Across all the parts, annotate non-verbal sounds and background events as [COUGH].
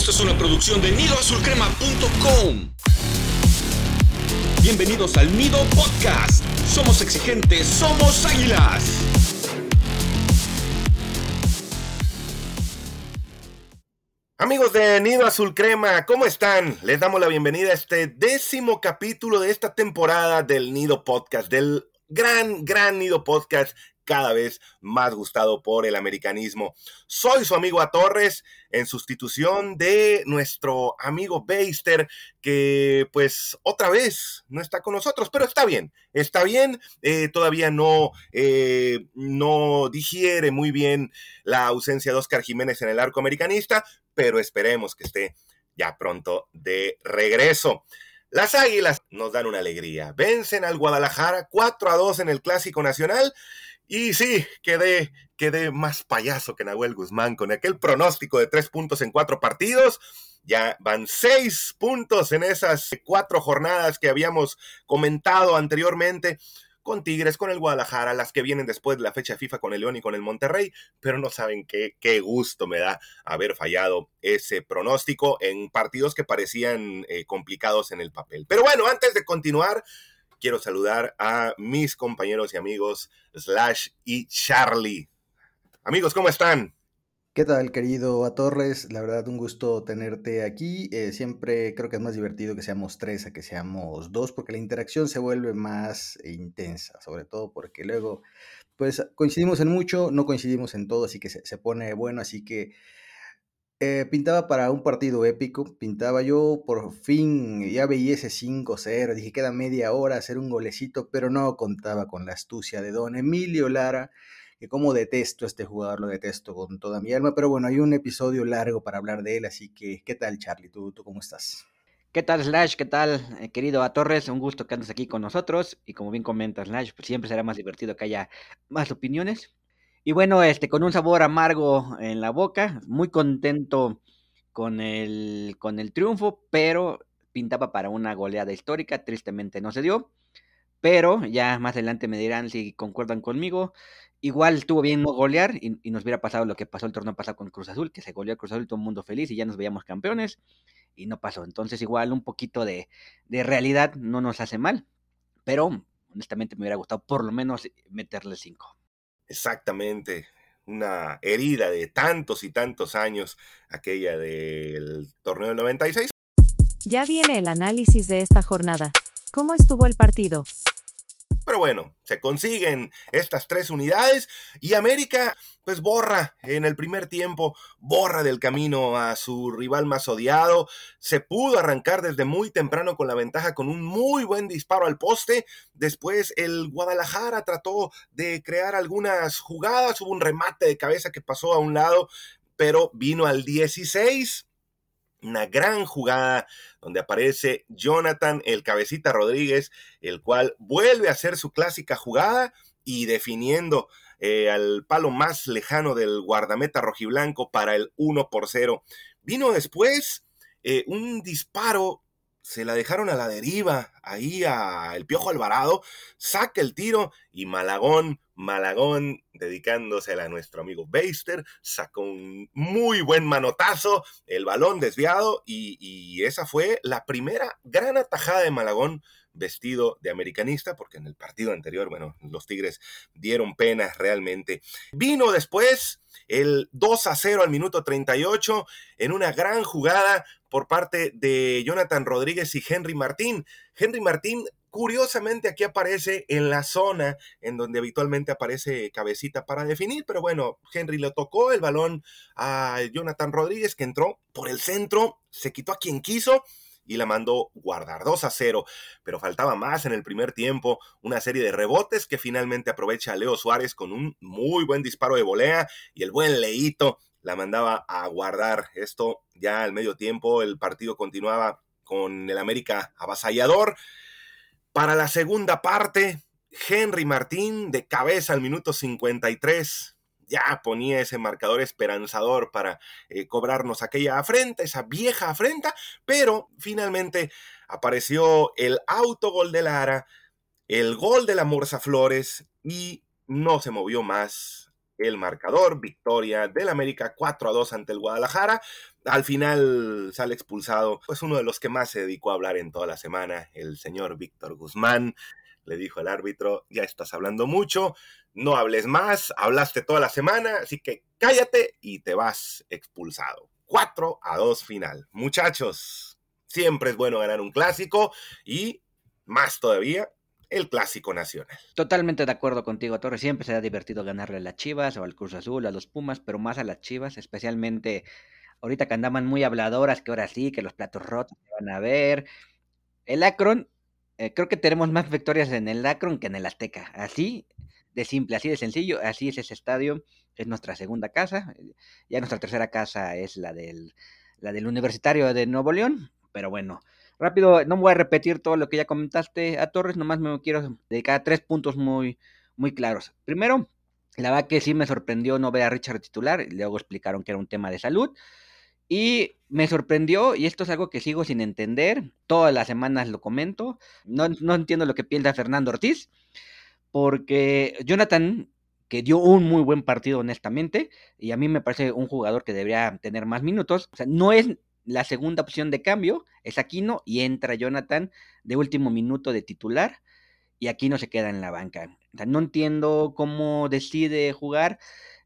Esto es una producción de nidoazulcrema.com. Bienvenidos al Nido Podcast. Somos exigentes, somos águilas. Amigos de Nido Azul Crema, ¿cómo están? Les damos la bienvenida a este décimo capítulo de esta temporada del Nido Podcast, del gran, gran Nido Podcast cada vez más gustado por el americanismo. Soy su amigo A Torres en sustitución de nuestro amigo Beister, que pues otra vez no está con nosotros, pero está bien, está bien, eh, todavía no, eh, no digiere muy bien la ausencia de Oscar Jiménez en el arco americanista, pero esperemos que esté ya pronto de regreso. Las Águilas nos dan una alegría. Vencen al Guadalajara 4 a 2 en el Clásico Nacional y sí, quedé, quedé más payaso que Nahuel Guzmán con aquel pronóstico de tres puntos en cuatro partidos. Ya van seis puntos en esas cuatro jornadas que habíamos comentado anteriormente con Tigres, con el Guadalajara, las que vienen después de la fecha FIFA con el León y con el Monterrey, pero no saben qué, qué gusto me da haber fallado ese pronóstico en partidos que parecían eh, complicados en el papel. Pero bueno, antes de continuar, quiero saludar a mis compañeros y amigos Slash y Charlie. Amigos, ¿cómo están? ¿Qué tal, querido A Torres? La verdad, un gusto tenerte aquí. Eh, siempre creo que es más divertido que seamos tres a que seamos dos, porque la interacción se vuelve más intensa, sobre todo porque luego, pues coincidimos en mucho, no coincidimos en todo, así que se, se pone bueno, así que eh, pintaba para un partido épico, pintaba yo por fin, ya veía ese 5-0, dije queda media hora hacer un golecito, pero no contaba con la astucia de don Emilio Lara, que como detesto a este jugador, lo detesto con toda mi alma, pero bueno, hay un episodio largo para hablar de él, así que, ¿qué tal Charlie? ¿Tú, tú cómo estás? ¿Qué tal Slash? ¿Qué tal eh, querido A Torres? Un gusto que andes aquí con nosotros y como bien comentas Slash, pues siempre será más divertido que haya más opiniones. Y bueno, este, con un sabor amargo en la boca, muy contento con el, con el triunfo, pero pintaba para una goleada histórica, tristemente no se dio, pero ya más adelante me dirán si concuerdan conmigo. Igual estuvo bien no golear y, nos hubiera pasado lo que pasó el torneo pasado con Cruz Azul, que se goleó Cruz Azul todo el mundo feliz y ya nos veíamos campeones y no pasó. Entonces igual un poquito de, de realidad no nos hace mal, pero honestamente me hubiera gustado por lo menos meterle cinco. Exactamente, una herida de tantos y tantos años, aquella del torneo del 96. Ya viene el análisis de esta jornada. ¿Cómo estuvo el partido? Pero bueno, se consiguen estas tres unidades y América pues borra en el primer tiempo, borra del camino a su rival más odiado. Se pudo arrancar desde muy temprano con la ventaja con un muy buen disparo al poste. Después el Guadalajara trató de crear algunas jugadas, hubo un remate de cabeza que pasó a un lado, pero vino al 16 una gran jugada donde aparece Jonathan el cabecita Rodríguez, el cual vuelve a hacer su clásica jugada y definiendo eh, al palo más lejano del guardameta rojiblanco para el 1 por 0. Vino después eh, un disparo, se la dejaron a la deriva, ahí a el Piojo Alvarado, saca el tiro y Malagón Malagón, dedicándosela a nuestro amigo Beister, sacó un muy buen manotazo, el balón desviado y, esa fue la primera gran atajada de Malagón vestido de americanista, porque en el partido anterior, bueno, los Tigres dieron pena realmente. Vino después el 2 a 0 al minuto 38 en una gran jugada por parte de Jonathan Rodríguez y Henry Martín. Henry Martín Curiosamente aquí aparece en la zona en donde habitualmente aparece cabecita para definir, pero bueno, Henry le tocó el balón a Jonathan Rodríguez que entró por el centro, se quitó a quien quiso y la mandó guardar 2 a 0, pero faltaba más en el primer tiempo, una serie de rebotes que finalmente aprovecha Leo Suárez con un muy buen disparo de volea y el buen Leito la mandaba a guardar. Esto ya al medio tiempo, el partido continuaba con el América avasallador para la segunda parte, Henry Martín de cabeza al minuto 53 ya ponía ese marcador esperanzador para eh, cobrarnos aquella afrenta, esa vieja afrenta, pero finalmente apareció el autogol de Lara, el gol de la Morsa Flores y no se movió más el marcador, victoria del América 4 a 2 ante el Guadalajara. Al final sale expulsado, pues uno de los que más se dedicó a hablar en toda la semana, el señor Víctor Guzmán. Le dijo el árbitro, ya estás hablando mucho, no hables más, hablaste toda la semana, así que cállate y te vas expulsado. 4 a 2 final. Muchachos, siempre es bueno ganar un clásico y más todavía el clásico nacional. Totalmente de acuerdo contigo, Torres. Siempre será divertido ganarle a las Chivas o al Cruz Azul, a los Pumas, pero más a las Chivas, especialmente ahorita que andaban muy habladoras, que ahora sí, que los platos rotos se van a ver. El Akron, eh, creo que tenemos más victorias en el Akron que en el Azteca. Así de simple, así de sencillo, así es ese estadio, es nuestra segunda casa. Ya nuestra tercera casa es la del, la del Universitario de Nuevo León, pero bueno. Rápido, no voy a repetir todo lo que ya comentaste a Torres, nomás me quiero dedicar a tres puntos muy, muy claros. Primero, la verdad que sí me sorprendió no ver a Richard titular, luego explicaron que era un tema de salud. Y me sorprendió, y esto es algo que sigo sin entender, todas las semanas lo comento, no, no entiendo lo que piensa Fernando Ortiz, porque Jonathan, que dio un muy buen partido honestamente, y a mí me parece un jugador que debería tener más minutos, o sea, no es la segunda opción de cambio es Aquino y entra Jonathan de último minuto de titular y Aquino se queda en la banca. no entiendo cómo decide jugar.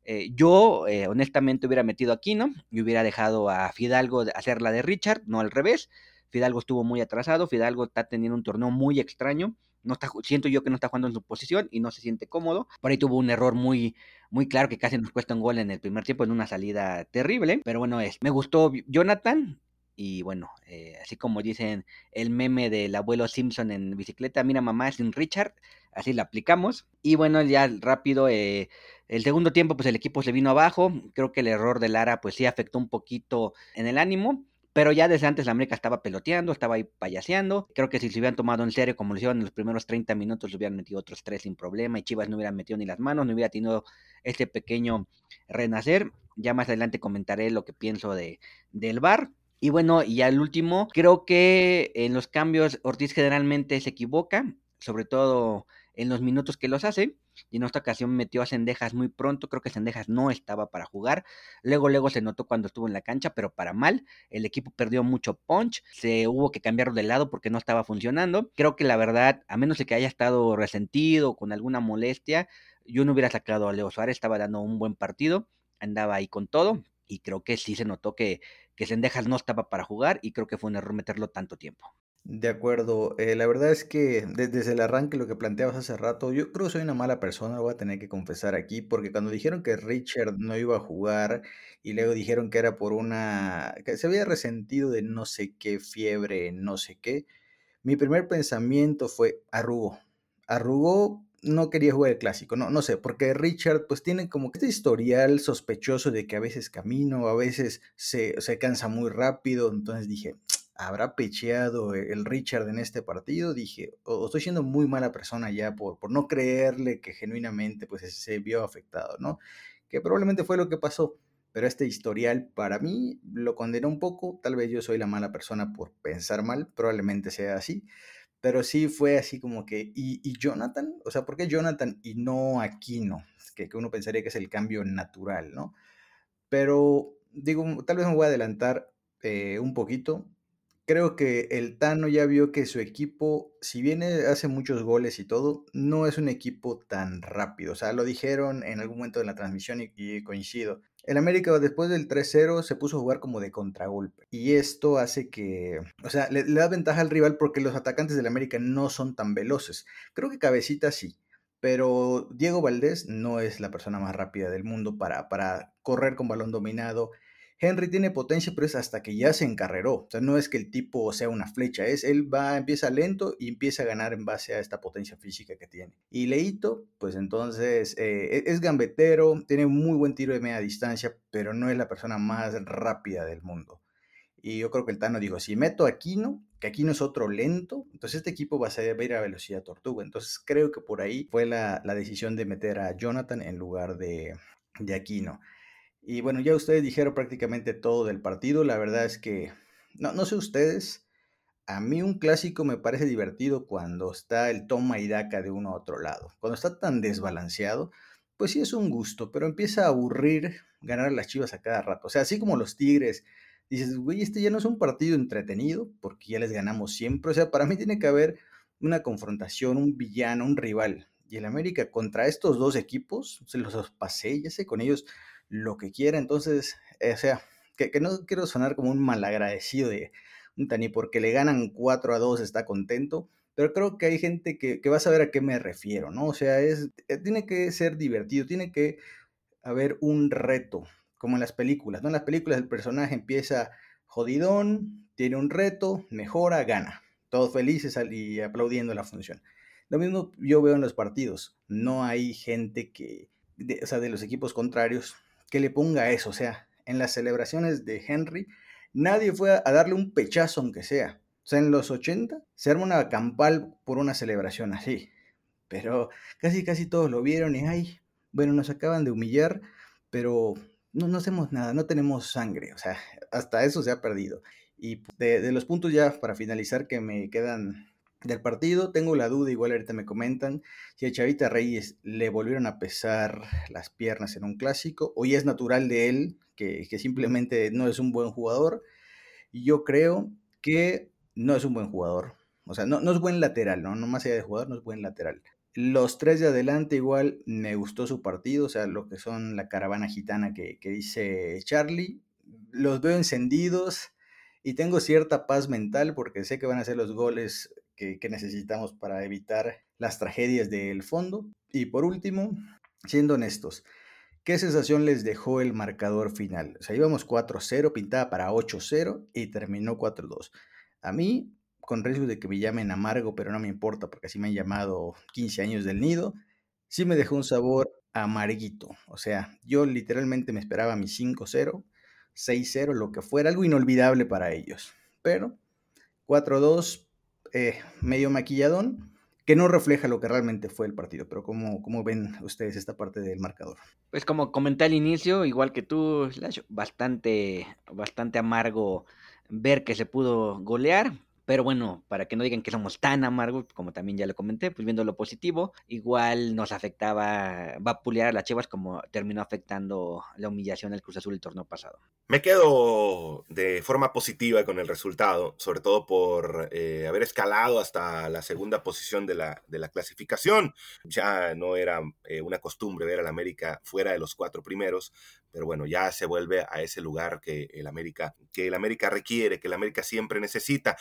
Eh, yo, eh, honestamente, hubiera metido a Aquino y hubiera dejado a Fidalgo hacer la de Richard, no al revés. Fidalgo estuvo muy atrasado, Fidalgo está teniendo un torneo muy extraño. No está, siento yo que no está jugando en su posición y no se siente cómodo. Por ahí tuvo un error muy, muy claro que casi nos cuesta un gol en el primer tiempo en una salida terrible. Pero bueno, es, me gustó Jonathan. Y bueno, eh, así como dicen el meme del abuelo Simpson en bicicleta, mira mamá, es un Richard, así la aplicamos. Y bueno, ya rápido, eh, el segundo tiempo pues el equipo se vino abajo, creo que el error de Lara pues sí afectó un poquito en el ánimo, pero ya desde antes la América estaba peloteando, estaba ahí payaseando. Creo que si se hubieran tomado en serio como lo hicieron en los primeros 30 minutos, le hubieran metido otros tres sin problema y Chivas no hubieran metido ni las manos, no hubiera tenido este pequeño renacer. Ya más adelante comentaré lo que pienso de, del VAR. Y bueno, y al último, creo que en los cambios Ortiz generalmente se equivoca, sobre todo en los minutos que los hace. Y en esta ocasión metió a Cendejas muy pronto. Creo que Cendejas no estaba para jugar. Luego, luego se notó cuando estuvo en la cancha, pero para mal. El equipo perdió mucho punch. Se hubo que cambiarlo de lado porque no estaba funcionando. Creo que la verdad, a menos de que haya estado resentido con alguna molestia, yo no hubiera sacado a Leo Suárez. Estaba dando un buen partido. Andaba ahí con todo. Y creo que sí se notó que, que Sendejas no estaba para jugar. Y creo que fue un error meterlo tanto tiempo. De acuerdo, eh, la verdad es que desde el arranque lo que planteabas hace rato, yo creo que soy una mala persona, lo voy a tener que confesar aquí, porque cuando dijeron que Richard no iba a jugar y luego dijeron que era por una, que se había resentido de no sé qué fiebre, no sé qué, mi primer pensamiento fue arrugó, arrugó, no quería jugar el clásico, no, no sé, porque Richard pues tiene como este historial sospechoso de que a veces camino, a veces se, se cansa muy rápido, entonces dije, habrá pecheado el Richard en este partido, dije, o, estoy siendo muy mala persona ya por, por no creerle que genuinamente pues se vio afectado, ¿no? Que probablemente fue lo que pasó, pero este historial para mí lo condenó un poco, tal vez yo soy la mala persona por pensar mal, probablemente sea así, pero sí fue así como que, ¿y, Jonathan? O sea, ¿por qué Jonathan y no Aquino? Que, que uno pensaría que es el cambio natural, ¿no? Pero digo, tal vez me voy a adelantar eh, un poquito creo que el Tano ya vio que su equipo, si bien eh, hace muchos goles y todo, no es un equipo tan rápido. O sea, lo dijeron en algún momento de la transmisión y, coincido. El América después del 3-0 se puso a jugar como de contragolpe. Y esto hace que, o sea, le, da ventaja al rival porque los atacantes del América no son tan veloces. Creo que Cabecita sí. Pero Diego Valdés no es la persona más rápida del mundo para, para correr con balón dominado, Henry tiene potencia, pero es hasta que ya se encarreró. O sea, no es que el tipo sea una flecha, es él va, empieza lento y empieza a ganar en base a esta potencia física que tiene. Y Leito, pues entonces eh, es gambetero, tiene muy buen tiro de media distancia, pero no es la persona más rápida del mundo. Y yo creo que el Tano dijo, si meto a Aquino, que Aquino es otro lento, entonces este equipo va a, ir a velocidad tortuga. Entonces creo que por ahí fue la, decisión de meter a Jonathan en lugar de, de Aquino. Y bueno, ya ustedes dijeron prácticamente todo del partido. La verdad es que, no, no sé ustedes, a mí un clásico me parece divertido cuando está el toma y daca de uno a otro lado. Cuando está tan desbalanceado, pues sí es un gusto, pero empieza a aburrir ganar las Chivas a cada rato. O sea, así como los Tigres, dices, güey, este ya no es un partido entretenido porque ya les ganamos siempre. O sea, para mí tiene que haber una confrontación, un villano, un rival. Y el América contra estos dos equipos, se los pasé, ya sé con ellos lo que quiera. Entonces, eh, o sea, que, no quiero sonar como un malagradecido de Tani porque le ganan 4 a 2, está contento pero creo que hay gente que, va a saber a qué me refiero, ¿no? O sea, es, eh, tiene que ser divertido, tiene que haber un reto, como en las películas, ¿no? En las películas el personaje empieza jodidón, tiene un reto, mejora, gana. Todos felices y aplaudiendo la función. Lo mismo yo veo en los partidos. No hay gente que, o sea, de los equipos contrarios, que le ponga eso. O sea, en las celebraciones de Henry, nadie fue a darle un pechazo aunque sea. O sea, en los 80 se arma una campal por una celebración así. Pero casi, casi todos lo vieron y, ay, bueno, nos acaban de humillar, pero no, no hacemos nada, no tenemos sangre. O sea, hasta eso se ha perdido. Y de, de los puntos ya para finalizar que me quedan del partido, tengo la duda, igual ahorita me comentan, si a Chavita Reyes le volvieron a pesar las piernas en un clásico, o ya es natural de él, que, que simplemente no es un buen jugador. Yo creo que no es un buen jugador. O sea, no, no es buen lateral, ¿no? No más allá de jugador, no es buen lateral. Los tres de adelante igual me gustó su partido, o sea, lo que son la caravana gitana que, dice Charlie. Los veo encendidos y tengo cierta paz mental porque sé que van a ser los goles que, que necesitamos para evitar las tragedias del fondo. Y por último, siendo honestos, ¿qué sensación les dejó el marcador final? O sea, íbamos 4-0, pintada para 8-0 y terminó 4-2. A mí, con riesgo de que me llamen amargo, pero no me importa porque así me han llamado 15 años del nido, sí me dejó un sabor amarguito. O sea, yo literalmente me esperaba mi 5-0, 6-0, lo que fuera, algo inolvidable para ellos. Pero 4-2, eh, medio maquilladón, que no refleja lo que realmente fue el partido. Pero ¿cómo, ¿cómo, ven ustedes esta parte del marcador? Pues como comenté al inicio, igual que tú, bastante, bastante amargo ver que se pudo golear, pero bueno, para que no digan que somos tan amargos, como también ya lo comenté, pues viendo lo positivo, igual nos afectaba vapulear a las Chivas como terminó afectando la humillación del Cruz Azul el torneo pasado. Me quedo de forma positiva con el resultado, sobre todo por eh, haber escalado hasta la segunda posición de la, de la clasificación. Ya no era eh, una costumbre ver al América fuera de los cuatro primeros, pero bueno, ya se vuelve a ese lugar que el América, que el América requiere, que el América siempre necesita.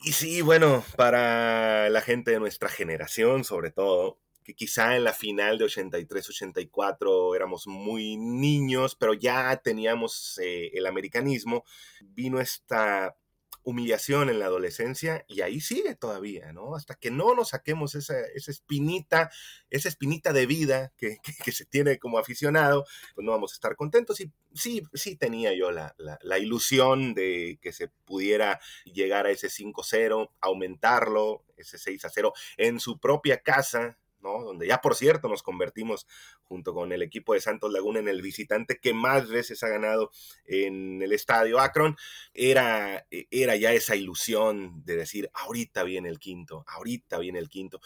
Y sí, bueno, para la gente de nuestra generación, sobre todo, que quizá en la final de 83-84 éramos muy niños, pero ya teníamos eh, el americanismo, vino esta humillación en la adolescencia y ahí sigue todavía, ¿no? Hasta que no nos saquemos esa, espinita, esa espinita de vida que, se tiene como aficionado, pues no vamos a estar contentos. Y sí, sí tenía yo la, la ilusión de que se pudiera llegar a ese 5-0, aumentarlo, ese 6-0 en su propia casa, donde ya por cierto nos convertimos junto con el equipo de Santos Laguna en el visitante que más veces ha ganado en el estadio Akron, era, era ya esa ilusión de decir, ahorita viene el quinto, ahorita viene el quinto.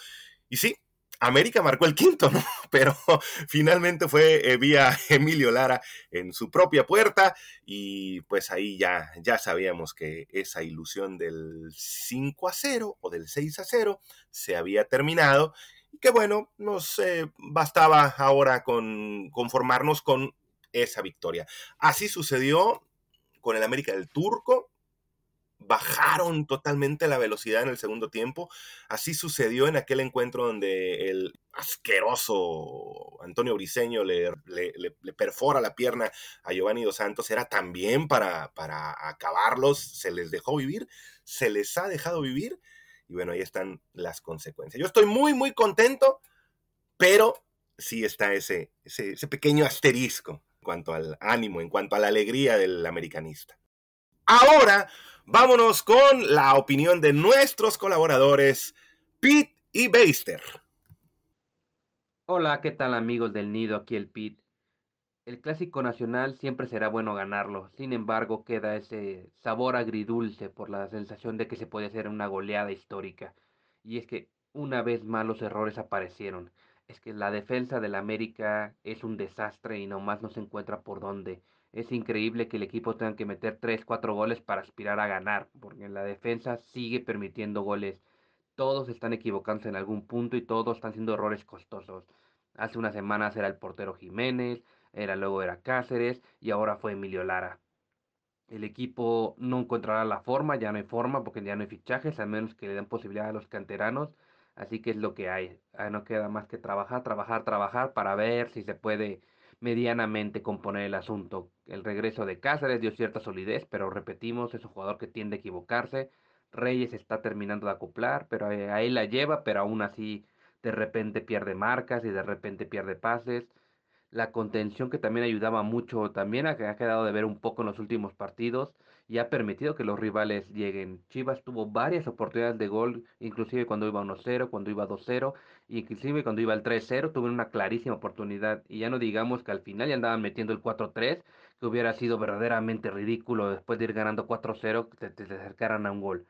Y sí, América marcó el quinto, ¿no? [LAUGHS] Pero [LAUGHS] finalmente fue eh, vía [LAUGHS] Emilio Lara en su propia puerta y pues ahí ya, ya sabíamos que esa ilusión del 5 a 0 o del 6 a 0 se había terminado que bueno, nos eh, bastaba ahora con conformarnos con esa victoria. Así sucedió con el América del Turco. Bajaron totalmente la velocidad en el segundo tiempo. Así sucedió en aquel encuentro donde el asqueroso Antonio Briseño le, le, perfora la pierna a Giovanni Dos Santos. Era también para, para acabarlos. Se les dejó vivir, se les ha dejado vivir y bueno, ahí están las consecuencias. Yo estoy muy, muy contento, pero sí está ese, ese, pequeño asterisco en cuanto al ánimo, en cuanto a la alegría del americanista. Ahora, vámonos con la opinión de nuestros colaboradores, Pete y Beister. Hola, ¿qué tal amigos del nido? Aquí el Pete. El clásico nacional siempre será bueno ganarlo, sin embargo queda ese sabor agridulce por la sensación de que se puede hacer una goleada histórica. Y es que una vez más los errores aparecieron. es que la defensa del América es un desastre y nomás no se encuentra por dónde. Es increíble que el equipo tenga que meter 3, 4 goles para aspirar a ganar, porque la defensa sigue permitiendo goles. Todos están equivocándose en algún punto y todos están haciendo errores costosos. Hace unas semanas era el portero Jiménez, era luego era Cáceres y ahora fue Emilio Lara. El equipo no encontrará la forma, ya no hay forma porque ya no hay fichajes, a menos que le den posibilidad a los canteranos. Así que es lo que hay. Ah, no queda más que trabajar, trabajar, trabajar para ver si se puede medianamente componer el asunto. El regreso de Cáceres dio cierta solidez, pero repetimos, es un jugador que tiende a equivocarse. Reyes está terminando de acoplar, pero ahí la lleva, pero aún así de repente pierde marcas y de repente pierde pases la contención que también ayudaba mucho, también ha, ha, quedado de ver un poco en los últimos partidos y ha permitido que los rivales lleguen. Chivas tuvo varias oportunidades de gol, inclusive cuando iba 1-0, cuando iba 2-0, inclusive cuando iba al 3-0, tuvieron una clarísima oportunidad. Y ya no digamos que al final ya andaban metiendo el 4-3, que hubiera sido verdaderamente ridículo después de ir ganando 4-0 que te, te acercaran a un gol.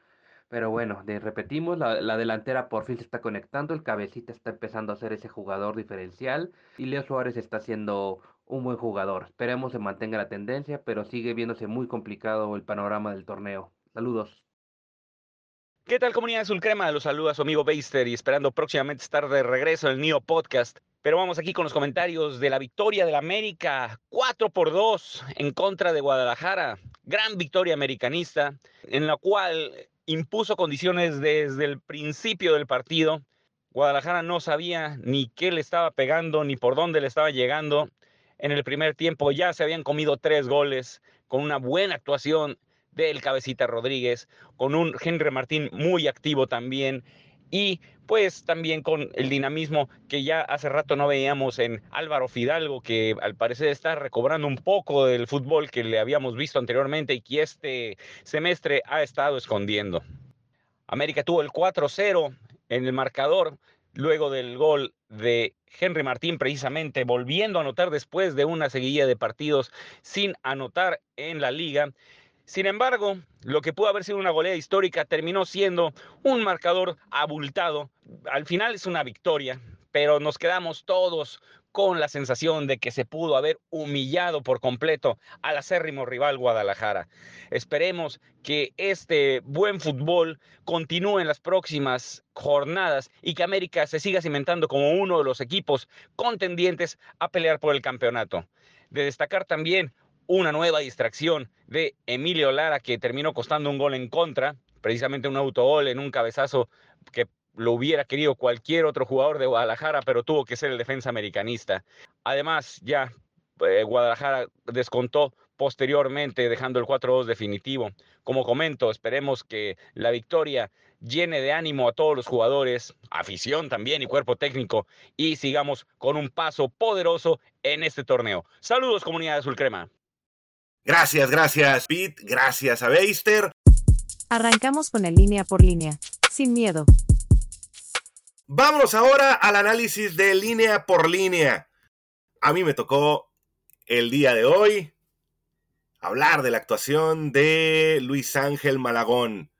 Pero bueno, repetimos, la, la, delantera por fin se está conectando, el cabecita está empezando a ser ese jugador diferencial y Leo Suárez está siendo un buen jugador. Esperemos se mantenga la tendencia, pero sigue viéndose muy complicado el panorama del torneo. Saludos. ¿Qué tal comunidad Azul Crema? Los saluda su amigo Beister y esperando próximamente estar de regreso en el NIO Podcast. Pero vamos aquí con los comentarios de la victoria del América, 4 por 2 en contra de Guadalajara. Gran victoria americanista, en la cual impuso condiciones desde el principio del partido. Guadalajara no sabía ni qué le estaba pegando, ni por dónde le estaba llegando. En el primer tiempo ya se habían comido tres goles con una buena actuación del cabecita Rodríguez, con un Henry Martín muy activo también y pues también con el dinamismo que ya hace rato no veíamos en Álvaro Fidalgo, que al parecer está recobrando un poco del fútbol que le habíamos visto anteriormente y que este semestre ha estado escondiendo. América tuvo el 4-0 en el marcador luego del gol de Henry Martín precisamente volviendo a anotar después de una seguidilla de partidos sin anotar en la liga sin embargo, lo que pudo haber sido una goleada histórica terminó siendo un marcador abultado. Al final es una victoria, pero nos quedamos todos con la sensación de que se pudo haber humillado por completo al acérrimo rival Guadalajara. Esperemos que este buen fútbol continúe en las próximas jornadas y que América se siga cimentando como uno de los equipos contendientes a pelear por el campeonato. De destacar también una nueva distracción de Emilio Lara que terminó costando un gol en contra, precisamente un autogol en un cabezazo que lo hubiera querido cualquier otro jugador de Guadalajara, pero tuvo que ser el defensa americanista. Además, ya eh, Guadalajara descontó posteriormente, dejando el 4-2 definitivo. Como comento, esperemos que la victoria llene de ánimo a todos los jugadores, afición también y cuerpo técnico, y sigamos con un paso poderoso en este torneo. Saludos, comunidad Azul Crema. Gracias, gracias, Pete. Gracias a Beister. Arrancamos con el línea por línea, sin miedo. Vámonos ahora al análisis de línea por línea. A mí me tocó el día de hoy hablar de la actuación de Luis Ángel Malagón.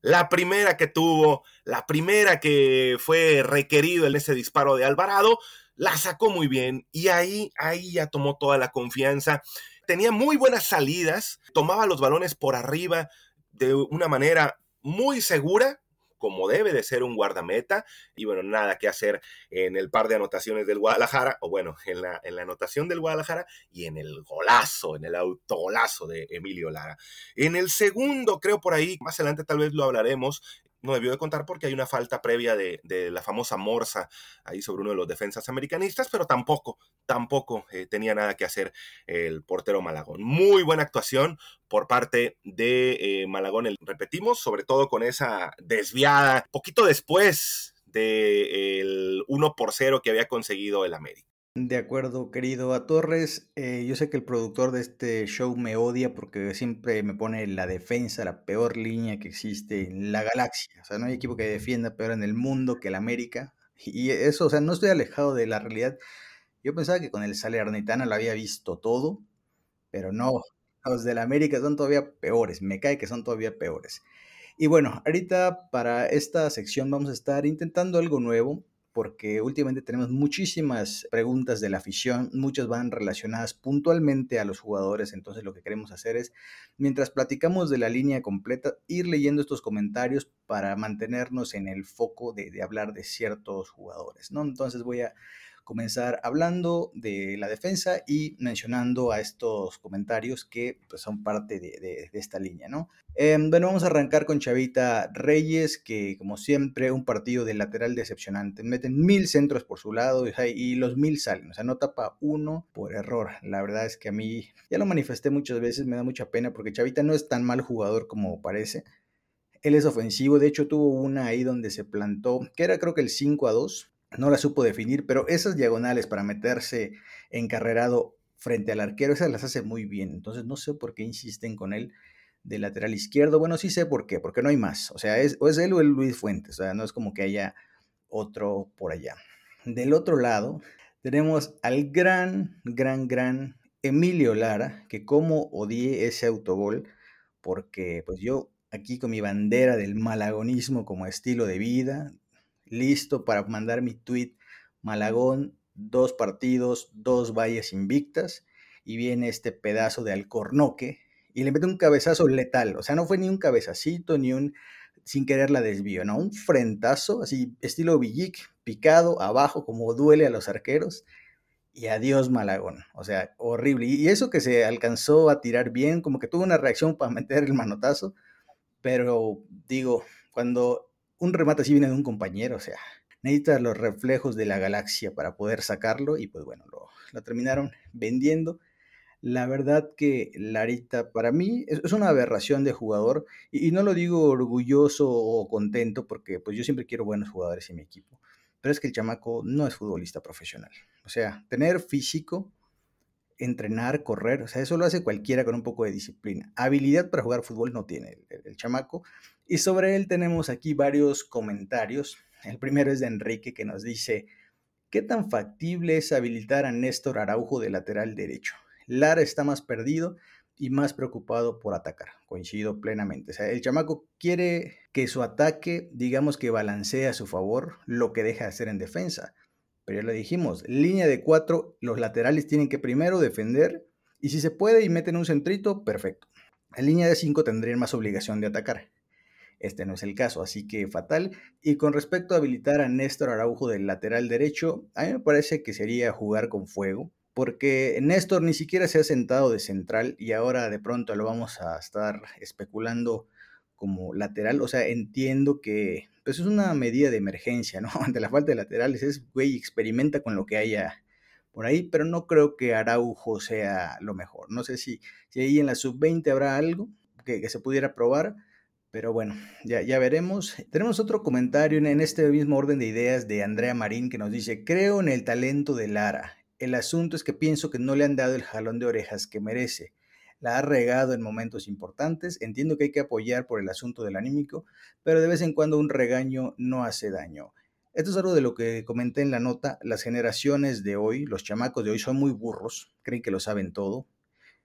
La primera que tuvo, la primera que fue requerido en ese disparo de Alvarado, la sacó muy bien y ahí, ahí ya tomó toda la confianza tenía muy buenas salidas, tomaba los balones por arriba de una manera muy segura, como debe de ser un guardameta. Y bueno, nada que hacer en el par de anotaciones del Guadalajara, o bueno, en la, en la anotación del Guadalajara y en el golazo, en el autogolazo de Emilio Lara. En el segundo, creo por ahí, más adelante tal vez lo hablaremos, no debió de contar porque hay una falta previa de, la famosa Morsa ahí sobre uno de los defensas americanistas, pero tampoco, tampoco eh, tenía nada que hacer el portero Malagón. Muy buena actuación por parte de eh, Malagón, repetimos, sobre todo con esa desviada, poquito después del 1 por 0 que había conseguido el América. De acuerdo, querido a Torres. Eh, yo sé que el productor de este show me odia porque siempre me pone la defensa, la peor línea que existe en la galaxia. O sea, no hay equipo que defienda peor en el mundo que el América. Y eso, o sea, no estoy alejado de la realidad. Yo pensaba que con el Salernitana lo había visto todo, pero no. Los del América son todavía peores. Me cae que son todavía peores. Y bueno, ahorita para esta sección vamos a estar intentando algo nuevo porque últimamente tenemos muchísimas preguntas de la afición, muchas van relacionadas puntualmente a los jugadores, entonces lo que queremos hacer es, mientras platicamos de la línea completa, ir leyendo estos comentarios para mantenernos en el foco de, hablar de ciertos jugadores, ¿no? Entonces voy a comenzar hablando de la defensa y mencionando a estos comentarios que pues, son parte de, esta línea, ¿no? Em, bueno, vamos a arrancar con Chavita Reyes, que como siempre, un partido de lateral decepcionante. Meten mil centros por su lado y los mil salen, o sea, no tapa uno por error. La verdad es que a mí, ya lo manifesté muchas veces, me da mucha pena porque Chavita no es tan mal jugador como parece. Él es ofensivo, de hecho tuvo una ahí donde se plantó, que era creo que el 5 a 2, no la supo definir, pero esas diagonales para meterse encarrerado frente al arquero, esas las hace muy bien. Entonces no sé por qué insisten con él de lateral izquierdo. Bueno, sí sé por qué, porque no hay más. O sea, es, o es él o el Luis Fuentes. O sea, no es como que haya otro por allá. Del otro lado, tenemos al gran, gran, gran Emilio Lara, que como odié ese autogol, porque pues yo aquí con mi bandera del malagonismo como estilo de vida, listo para mandar mi tweet. Malagón, dos partidos, dos valles invictas. Y viene este pedazo de alcornoque y le mete un cabezazo letal. O sea, no fue ni un cabezacito, ni un sin querer la desvío, no, un frentazo, así estilo Villic, picado abajo, como duele a los arqueros. Y adiós Malagón. O sea, horrible. Y eso que se alcanzó a tirar bien, como que tuvo una reacción para [LAUGHS] meter el manotazo. Pero digo, cuando un remate así viene de un compañero, o sea, necesita los reflejos de la galaxia para poder sacarlo y pues bueno, lo, terminaron vendiendo. La verdad que Larita para mí es, una aberración de jugador y, no lo digo orgulloso o contento porque pues yo siempre quiero buenos jugadores en mi equipo, pero es que el chamaco no es futbolista profesional. O sea, tener físico, entrenar, correr, o sea, eso lo hace cualquiera con un poco de disciplina. Habilidad para jugar fútbol no tiene el chamaco y sobre él tenemos aquí varios comentarios. El primero es de Enrique que nos dice, ¿qué tan factible es habilitar a Néstor Araujo de lateral derecho? Lara está más perdido y más preocupado por atacar. Coincido plenamente. O sea, el chamaco quiere que su ataque, digamos que balancee a su favor lo que deja de hacer en defensa. Pero ya lo dijimos, línea de cuatro, los laterales tienen que primero defender y si se puede y meten un centrito, perfecto. En línea de cinco tendrían más obligación de atacar. Este no es el caso, así que fatal. Y con respecto a habilitar a Néstor Araujo del lateral derecho, a mí me parece que sería jugar con fuego, porque Néstor ni siquiera se ha sentado de central y ahora de pronto lo vamos a estar especulando como lateral. O sea, entiendo que pues es una medida de emergencia, ¿no? [LAUGHS] Ante la falta de laterales es, güey, experimenta con lo que haya por ahí, pero no creo que Araujo sea lo mejor. No sé si, si ahí en la sub-20 habrá algo que, se pudiera probar pero bueno, ya, ya veremos. Tenemos otro comentario en, este mismo orden de ideas de Andrea Marín que nos dice, creo en el talento de Lara. El asunto es que pienso que no le han dado el jalón de orejas que merece. La ha regado en momentos importantes. Entiendo que hay que apoyar por el asunto del anímico, pero de vez en cuando un regaño no hace daño. Esto es algo de lo que comenté en la nota. Las generaciones de hoy, los chamacos de hoy son muy burros, creen que lo saben todo,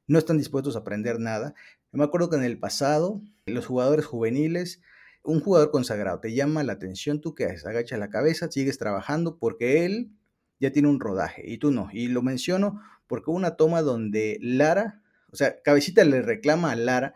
no están dispuestos a aprender nada. me acuerdo que en el pasado, los jugadores juveniles, un jugador consagrado te llama la atención, tú que haces, agacha la cabeza, sigues trabajando porque él ya tiene un rodaje y tú no. Y lo menciono porque hubo una toma donde Lara, o sea, Cabecita le reclama a Lara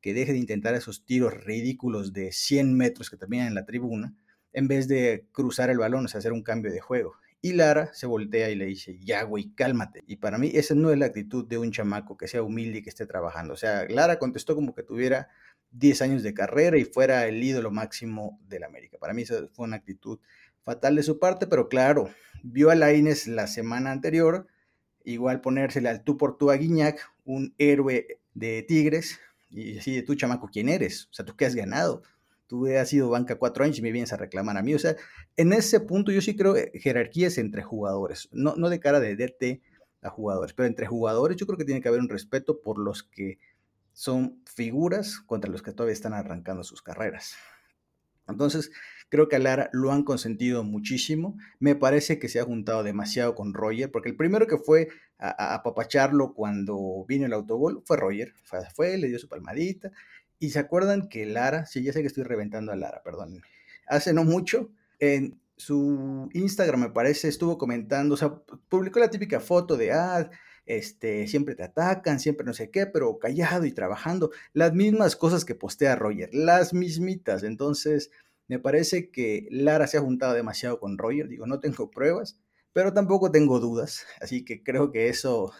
que deje de intentar esos tiros ridículos de 100 metros que terminan en la tribuna, en vez de cruzar el balón, o sea, hacer un cambio de juego. Y Lara se voltea y le dice, ya, güey, cálmate. Y para mí esa no es la actitud de un chamaco que sea humilde y que esté trabajando. O sea, Lara contestó como que tuviera 10 años de carrera y fuera el ídolo máximo del América. Para mí esa fue una actitud fatal de su parte, pero claro, vio a Laines la semana anterior, igual ponérsele al tú por tú a Guiñac, un héroe de Tigres, y así de tú, chamaco, ¿quién eres? O sea, ¿tú qué has ganado? tú has sido banca cuatro años y me vienes a reclamar a mí. O sea, en ese punto yo sí creo eh, jerarquías entre jugadores, no, no de cara de DT a jugadores, pero entre jugadores yo creo que tiene que haber un respeto por los que son figuras contra los que todavía están arrancando sus carreras. Entonces, creo que a Lara lo han consentido muchísimo. Me parece que se ha juntado demasiado con Roger, porque el primero que fue a, apapacharlo cuando vino el autogol fue Roger. fue, le dio su palmadita y se acuerdan que Lara, sí, ya sé que estoy reventando a Lara, perdón. Hace no mucho, en su Instagram, me parece, estuvo comentando, o sea, publicó la típica foto de, ah, este, siempre te atacan, siempre no sé qué, pero callado y trabajando. Las mismas cosas que postea Roger, las mismitas. Entonces, me parece que Lara se ha juntado demasiado con Roger. Digo, no tengo pruebas, pero tampoco tengo dudas. Así que creo que eso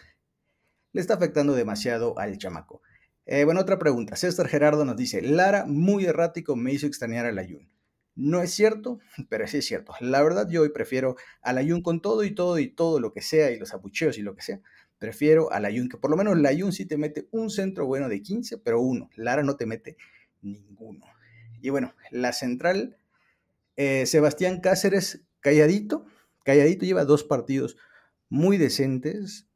le está afectando demasiado al chamaco. Eh, bueno, otra pregunta. César Gerardo nos dice, Lara muy errático me hizo extrañar al Ayun. No es cierto, [LAUGHS] pero sí es cierto. La verdad yo hoy prefiero al Ayun con todo y todo y todo lo que sea y los abucheos y lo que sea. Prefiero al Ayun, que por lo menos el Ayun sí te mete un centro bueno de 15, pero uno. Lara no te mete ninguno. Y bueno, la central, eh, Sebastián Cáceres, calladito, calladito, lleva dos partidos muy decentes,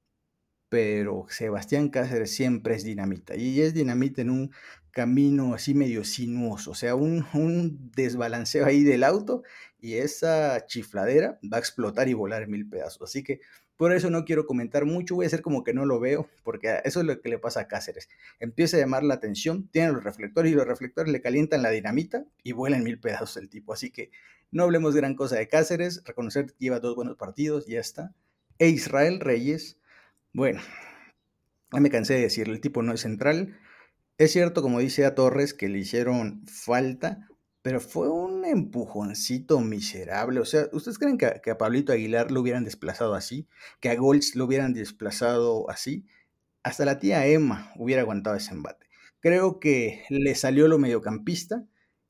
pero Sebastián Cáceres siempre es dinamita. Y es dinamita en un camino así medio sinuoso, o sea, un, desbalanceo ahí del auto y esa chifladera va a explotar y volar en mil pedazos. Así que por eso no quiero comentar mucho, voy a hacer como que no lo veo, porque eso es lo que le pasa a Cáceres. Empieza a llamar la atención, tiene los reflectores y los reflectores le calientan la dinamita y vuela en mil pedazos el tipo. Así que no hablemos gran cosa de Cáceres, reconocer que lleva dos buenos partidos, ya está. E Israel Reyes, bueno, ya me cansé de decirlo, el tipo no es central. Es cierto, como dice a Torres, que le hicieron falta, pero fue un empujoncito miserable. O sea, ¿ustedes creen que a, Pablito Aguilar lo hubieran desplazado así? ¿Que a Golds lo hubieran desplazado así? Hasta la tía Emma hubiera aguantado ese embate. Creo que le salió lo mediocampista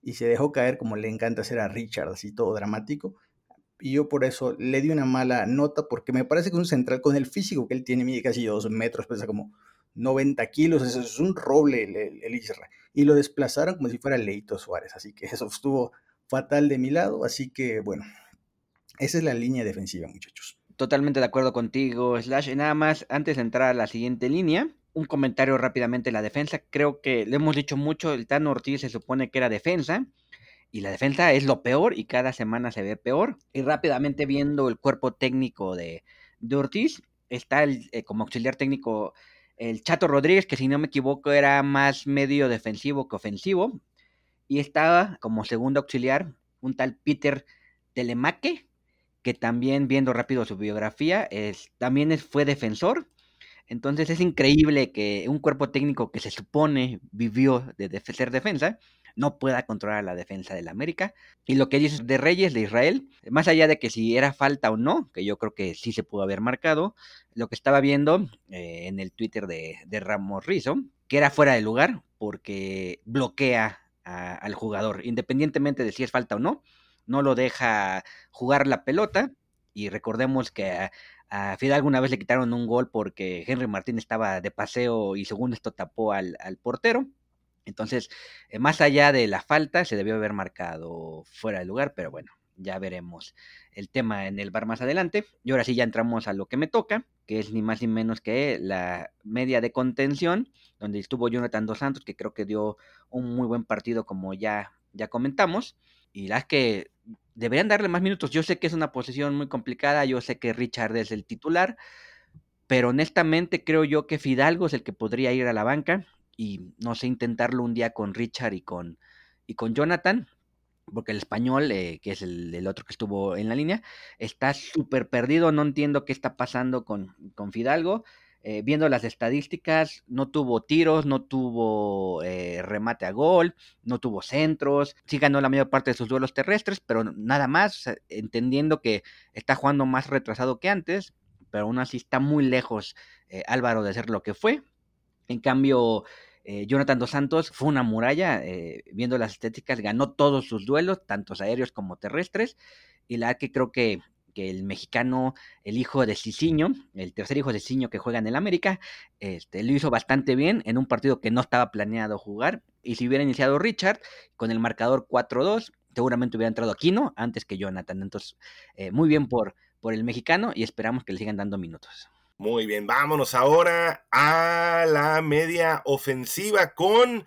y se dejó caer como le encanta hacer a Richard, así todo dramático y yo por eso le di una mala nota porque me parece que un central con el físico que él tiene, mide casi dos metros, pesa como 90 kilos, eso es un roble el, el, Isra. Y lo desplazaron como si fuera Leito Suárez, así que eso estuvo fatal de mi lado, así que bueno, esa es la línea defensiva, muchachos. Totalmente de acuerdo contigo, Slash. Nada más, antes de entrar a la siguiente línea, un comentario rápidamente la defensa. Creo que le hemos dicho mucho, el Tano Ortiz se supone que era defensa y la defensa es lo peor y cada semana se ve peor. Y rápidamente viendo el cuerpo técnico de, de Ortiz, está el, eh, como auxiliar técnico el Chato Rodríguez, que si no me equivoco era más medio defensivo que ofensivo. Y estaba como segundo auxiliar un tal Peter Telemaque, que también viendo rápido su biografía, es, también fue defensor. Entonces es increíble que un cuerpo técnico que se supone vivió de ser defensa, no pueda controlar la defensa del América. Y lo que dices de Reyes de Israel, más allá de que si era falta o no, que yo creo que sí se pudo haber marcado, lo que estaba viendo eh, en el Twitter de, Ramos Rizo, que era fuera de lugar porque bloquea al jugador, independientemente de si es falta o no, no lo deja jugar la pelota. Y recordemos que a Fidalgo una vez le quitaron un gol porque Henry Martín estaba de paseo y según esto tapó al, al portero. Entonces, eh, más allá de la falta, se debió haber marcado fuera de lugar, pero bueno, ya veremos el tema en el bar más adelante. Y ahora sí ya entramos a lo que me toca, que es ni más ni menos que la media de contención, donde estuvo Jonathan Dos Santos, que creo que dio un muy buen partido, como ya, ya comentamos. Y las que deberían darle más minutos. Yo sé que es una posición muy complicada, yo sé que Richard es el titular, pero honestamente creo yo que Fidalgo es el que podría ir a la banca y no sé, intentarlo un día con Richard y con, y con Jonathan, porque el español, eh, que es el, otro que estuvo en la línea, está súper perdido, no entiendo qué está pasando con, con Fidalgo. Eh, viendo las estadísticas, no tuvo tiros, no tuvo eh, remate a gol, no tuvo centros, sí ganó la mayor parte de sus duelos terrestres, pero nada más, entendiendo que está jugando más retrasado que antes, pero aún así está muy lejos Álvaro de ser lo que fue. En cambio, eh, Jonathan Dos Santos fue una muralla, eh, viendo las estéticas, ganó todos sus duelos, tantos aéreos como terrestres, y la que creo que, que el mexicano, el hijo de Cicinho, el tercer hijo de Cicinho que juega en el América, este, lo hizo bastante bien en un partido que no estaba planeado jugar, y si hubiera iniciado Richard con el marcador 4-2, seguramente hubiera entrado Aquino antes que Jonathan, entonces eh, muy bien por, por el mexicano y esperamos que le sigan dando minutos. Muy bien, vámonos ahora a la media ofensiva con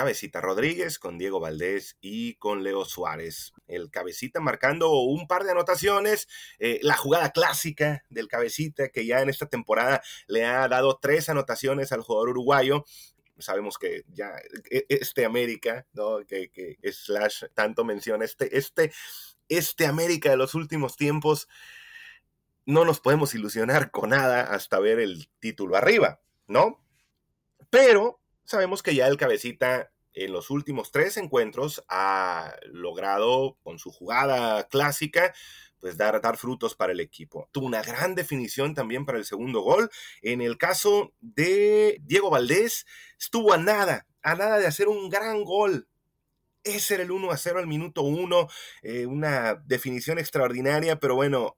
Cabecita Rodríguez, con Diego Valdés y con Leo Suárez. El Cabecita marcando un par de anotaciones, eh, la jugada clásica del Cabecita que ya en esta temporada le ha dado tres anotaciones al jugador uruguayo. Sabemos que ya e, este América, ¿no? que, que Slash tanto menciona, este, este este América de los últimos tiempos no nos podemos ilusionar con nada hasta ver el título arriba, ¿no? Pero sabemos que ya el cabecita en los últimos tres encuentros ha logrado con su jugada clásica pues dar, dar frutos para el equipo. Tuvo una gran definición también para el segundo gol. En el caso de Diego Valdés, estuvo a nada, a nada de hacer un gran gol. Ese era el 1 a 0 al minuto 1, eh, una definición extraordinaria, pero bueno,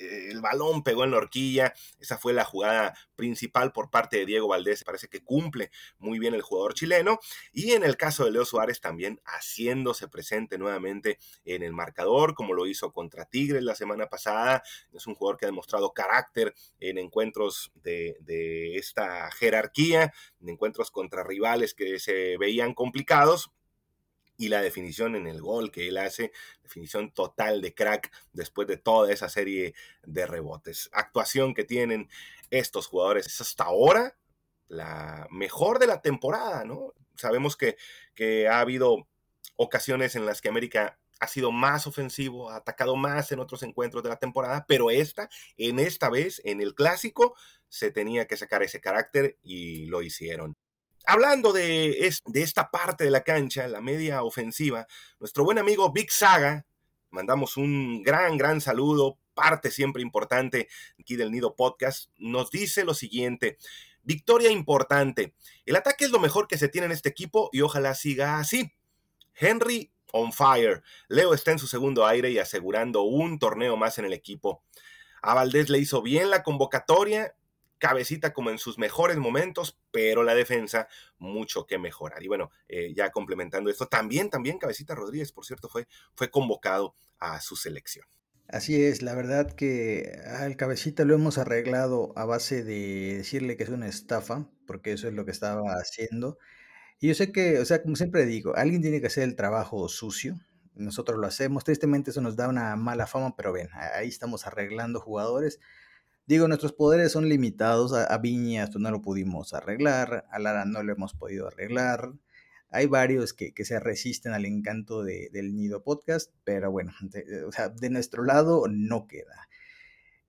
el balón pegó en la horquilla, esa fue la jugada principal por parte de Diego Valdés, parece que cumple muy bien el jugador chileno, y en el caso de Leo Suárez también haciéndose presente nuevamente en el marcador, como lo hizo contra Tigres la semana pasada, es un jugador que ha demostrado carácter en encuentros de, de esta jerarquía, en encuentros contra rivales que se veían complicados, y la definición en el gol que él hace, definición total de crack después de toda esa serie de rebotes. Actuación que tienen estos jugadores es hasta ahora la mejor de la temporada, ¿no? Sabemos que, que ha habido ocasiones en las que América ha sido más ofensivo, ha atacado más en otros encuentros de la temporada, pero esta, en esta vez, en el clásico, se tenía que sacar ese carácter y lo hicieron. Hablando de, de esta parte de la cancha, la media ofensiva, nuestro buen amigo Big Saga, mandamos un gran, gran saludo, parte siempre importante aquí del Nido Podcast, nos dice lo siguiente. Victoria importante. El ataque es lo mejor que se tiene en este equipo y ojalá siga así. Henry on fire. Leo está en su segundo aire y asegurando un torneo más en el equipo. A Valdés le hizo bien la convocatoria Cabecita como en sus mejores momentos, pero la defensa mucho que mejorar. Y bueno, eh, ya complementando esto, también, también Cabecita Rodríguez, por cierto, fue, fue convocado a su selección. Así es, la verdad que al cabecita lo hemos arreglado a base de decirle que es una estafa, porque eso es lo que estaba haciendo. Y yo sé que, o sea, como siempre digo, alguien tiene que hacer el trabajo sucio. Nosotros lo hacemos. Tristemente eso nos da una mala fama, pero ven, ahí estamos arreglando jugadores. Digo, nuestros poderes son limitados. A, Viñas no lo pudimos arreglar, a Lara no lo hemos podido arreglar. Hay varios que, se resisten al encanto del Nido Podcast, pero bueno, de, o sea, de nuestro lado no queda.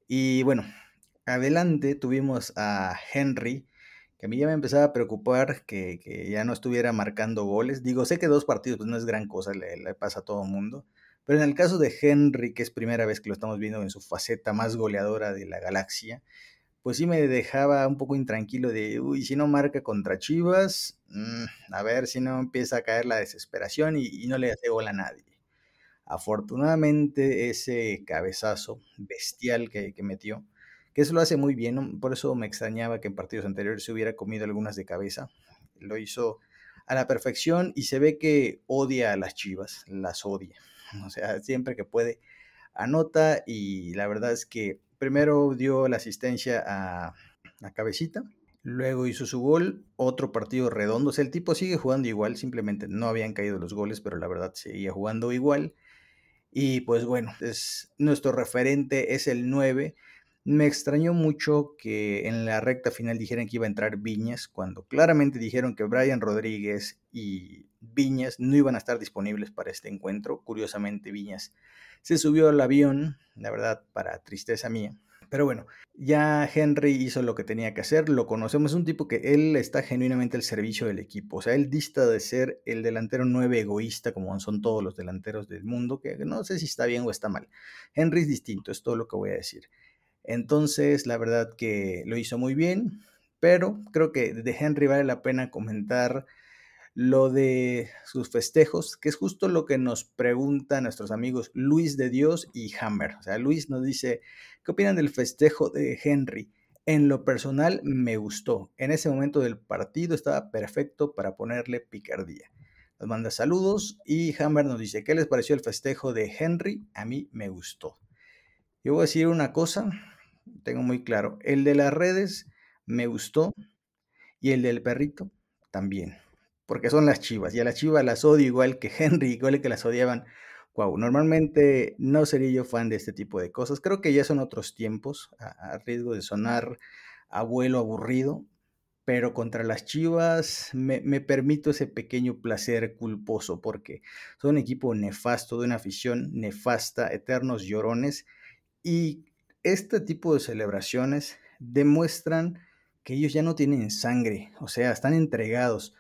Y bueno, adelante tuvimos a Henry, que a mí ya me empezaba a preocupar que, ya no estuviera marcando goles. Digo, sé que dos partidos pues no es gran cosa, le, le pasa a todo el mundo, pero en el caso de Henry, que es primera vez que lo estamos viendo en su faceta más goleadora de la galaxia, pues sí me dejaba un poco intranquilo de, uy, si no marca contra Chivas, mm, a ver si no empieza a caer la desesperación y, no le hace gol a nadie. Afortunadamente ese cabezazo bestial que, metió, que eso lo hace muy bien, por eso me extrañaba que en partidos anteriores se hubiera comido algunas de cabeza, lo hizo a la perfección y se ve que odia a las Chivas, las odia. O sea, siempre que puede, anota y la verdad es que primero dio la asistencia a, la Cabecita, luego hizo su gol, otro partido redondo. O sea, el tipo sigue jugando igual, simplemente no habían caído los goles, pero la verdad seguía jugando igual. Y pues bueno, es, nuestro referente es el 9. Me extrañó mucho que en la recta final dijeran que iba a entrar Viñas, cuando claramente dijeron que Brian Rodríguez y Viñas no iban a estar disponibles para este encuentro. Curiosamente, Viñas se subió al avión, la verdad, para tristeza mía. Pero bueno, ya Henry hizo lo que tenía que hacer, lo conocemos, es un tipo que él está genuinamente al servicio del equipo, o sea, él dista de ser el delantero nueve egoísta como son todos los delanteros del mundo, que no sé si está bien o está mal. Henry es distinto, es todo lo que voy a decir. Entonces, la verdad que lo hizo muy bien, pero creo que de Henry vale la pena comentar lo de sus festejos, que es justo lo que nos preguntan nuestros amigos Luis de Dios y Hammer. O sea, Luis nos dice, ¿qué opinan del festejo de Henry? En lo personal me gustó. En ese momento del partido estaba perfecto para ponerle picardía. Nos manda saludos y Hammer nos dice, ¿qué les pareció el festejo de Henry? A mí me gustó. Yo voy a decir una cosa, tengo muy claro, el de las redes me gustó y el del perrito también, porque son las chivas y a las chivas las odio igual que [LAUGHS] Henry, igual que las odiaban. Wow, normalmente no sería yo fan de este tipo de cosas, creo que ya son otros tiempos, a, riesgo de sonar abuelo aburrido, pero contra las Chivas me, me, permito ese pequeño placer culposo porque son un equipo nefasto, de una afición nefasta, eternos llorones y este tipo de celebraciones demuestran que ellos ya no tienen sangre, o sea, están entregados.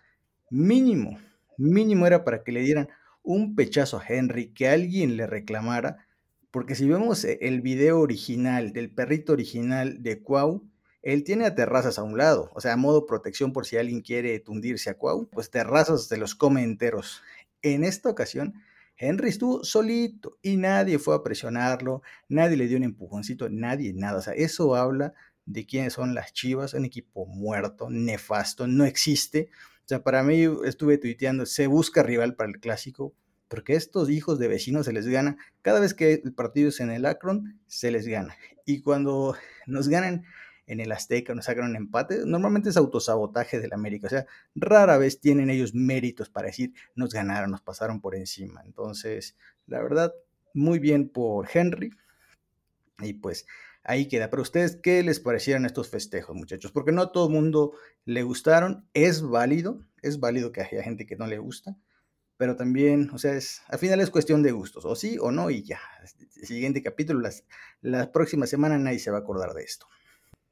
Mínimo, mínimo era para que le dieran un pechazo a Henry, que alguien le reclamara, porque si vemos e, el video original del perrito original de Cuau, él tiene a terrazas a un lado, o sea, a modo protección por si alguien quiere tundirse a Cuau, pues terrazas se los come enteros. En esta ocasión, Henry estuvo solito y nadie fue a presionarlo, nadie le dio un empujoncito, nadie, nada. O sea, eso habla de quiénes son las Chivas, un equipo muerto, nefasto, no existe. Sea, para mí estuve tuiteando, se busca rival para el clásico, porque estos hijos de vecinos se les gana. Cada vez que el partido es en el Akron, se les gana. Y cuando nos ganan en el Azteca, nos sacan un empate, normalmente es autosabotaje del América. O sea, rara vez tienen ellos méritos para decir, nos ganaron, nos pasaron por encima. Entonces, la verdad, muy bien por Henry. Y pues ahí queda. Pero ustedes, ¿qué les parecieron estos festejos, muchachos? Porque no a todo el mundo le gustaron, es válido, es válido que haya gente que no le gusta, pero también, o sea, es, al final es cuestión de gustos, o sí o no, y ya. siguiente capítulo, las, la próxima semana nadie se va a acordar de esto.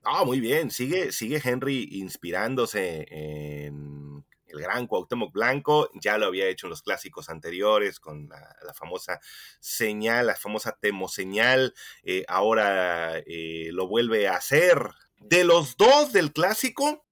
Ah, muy bien, sigue, sigue Henry inspirándose en el gran Cuauhtémoc Blanco, ya lo había hecho en los clásicos anteriores con la, famosa señal, la famosa temoseñal, eh, ahora eh, lo vuelve a hacer. De los dos del clásico,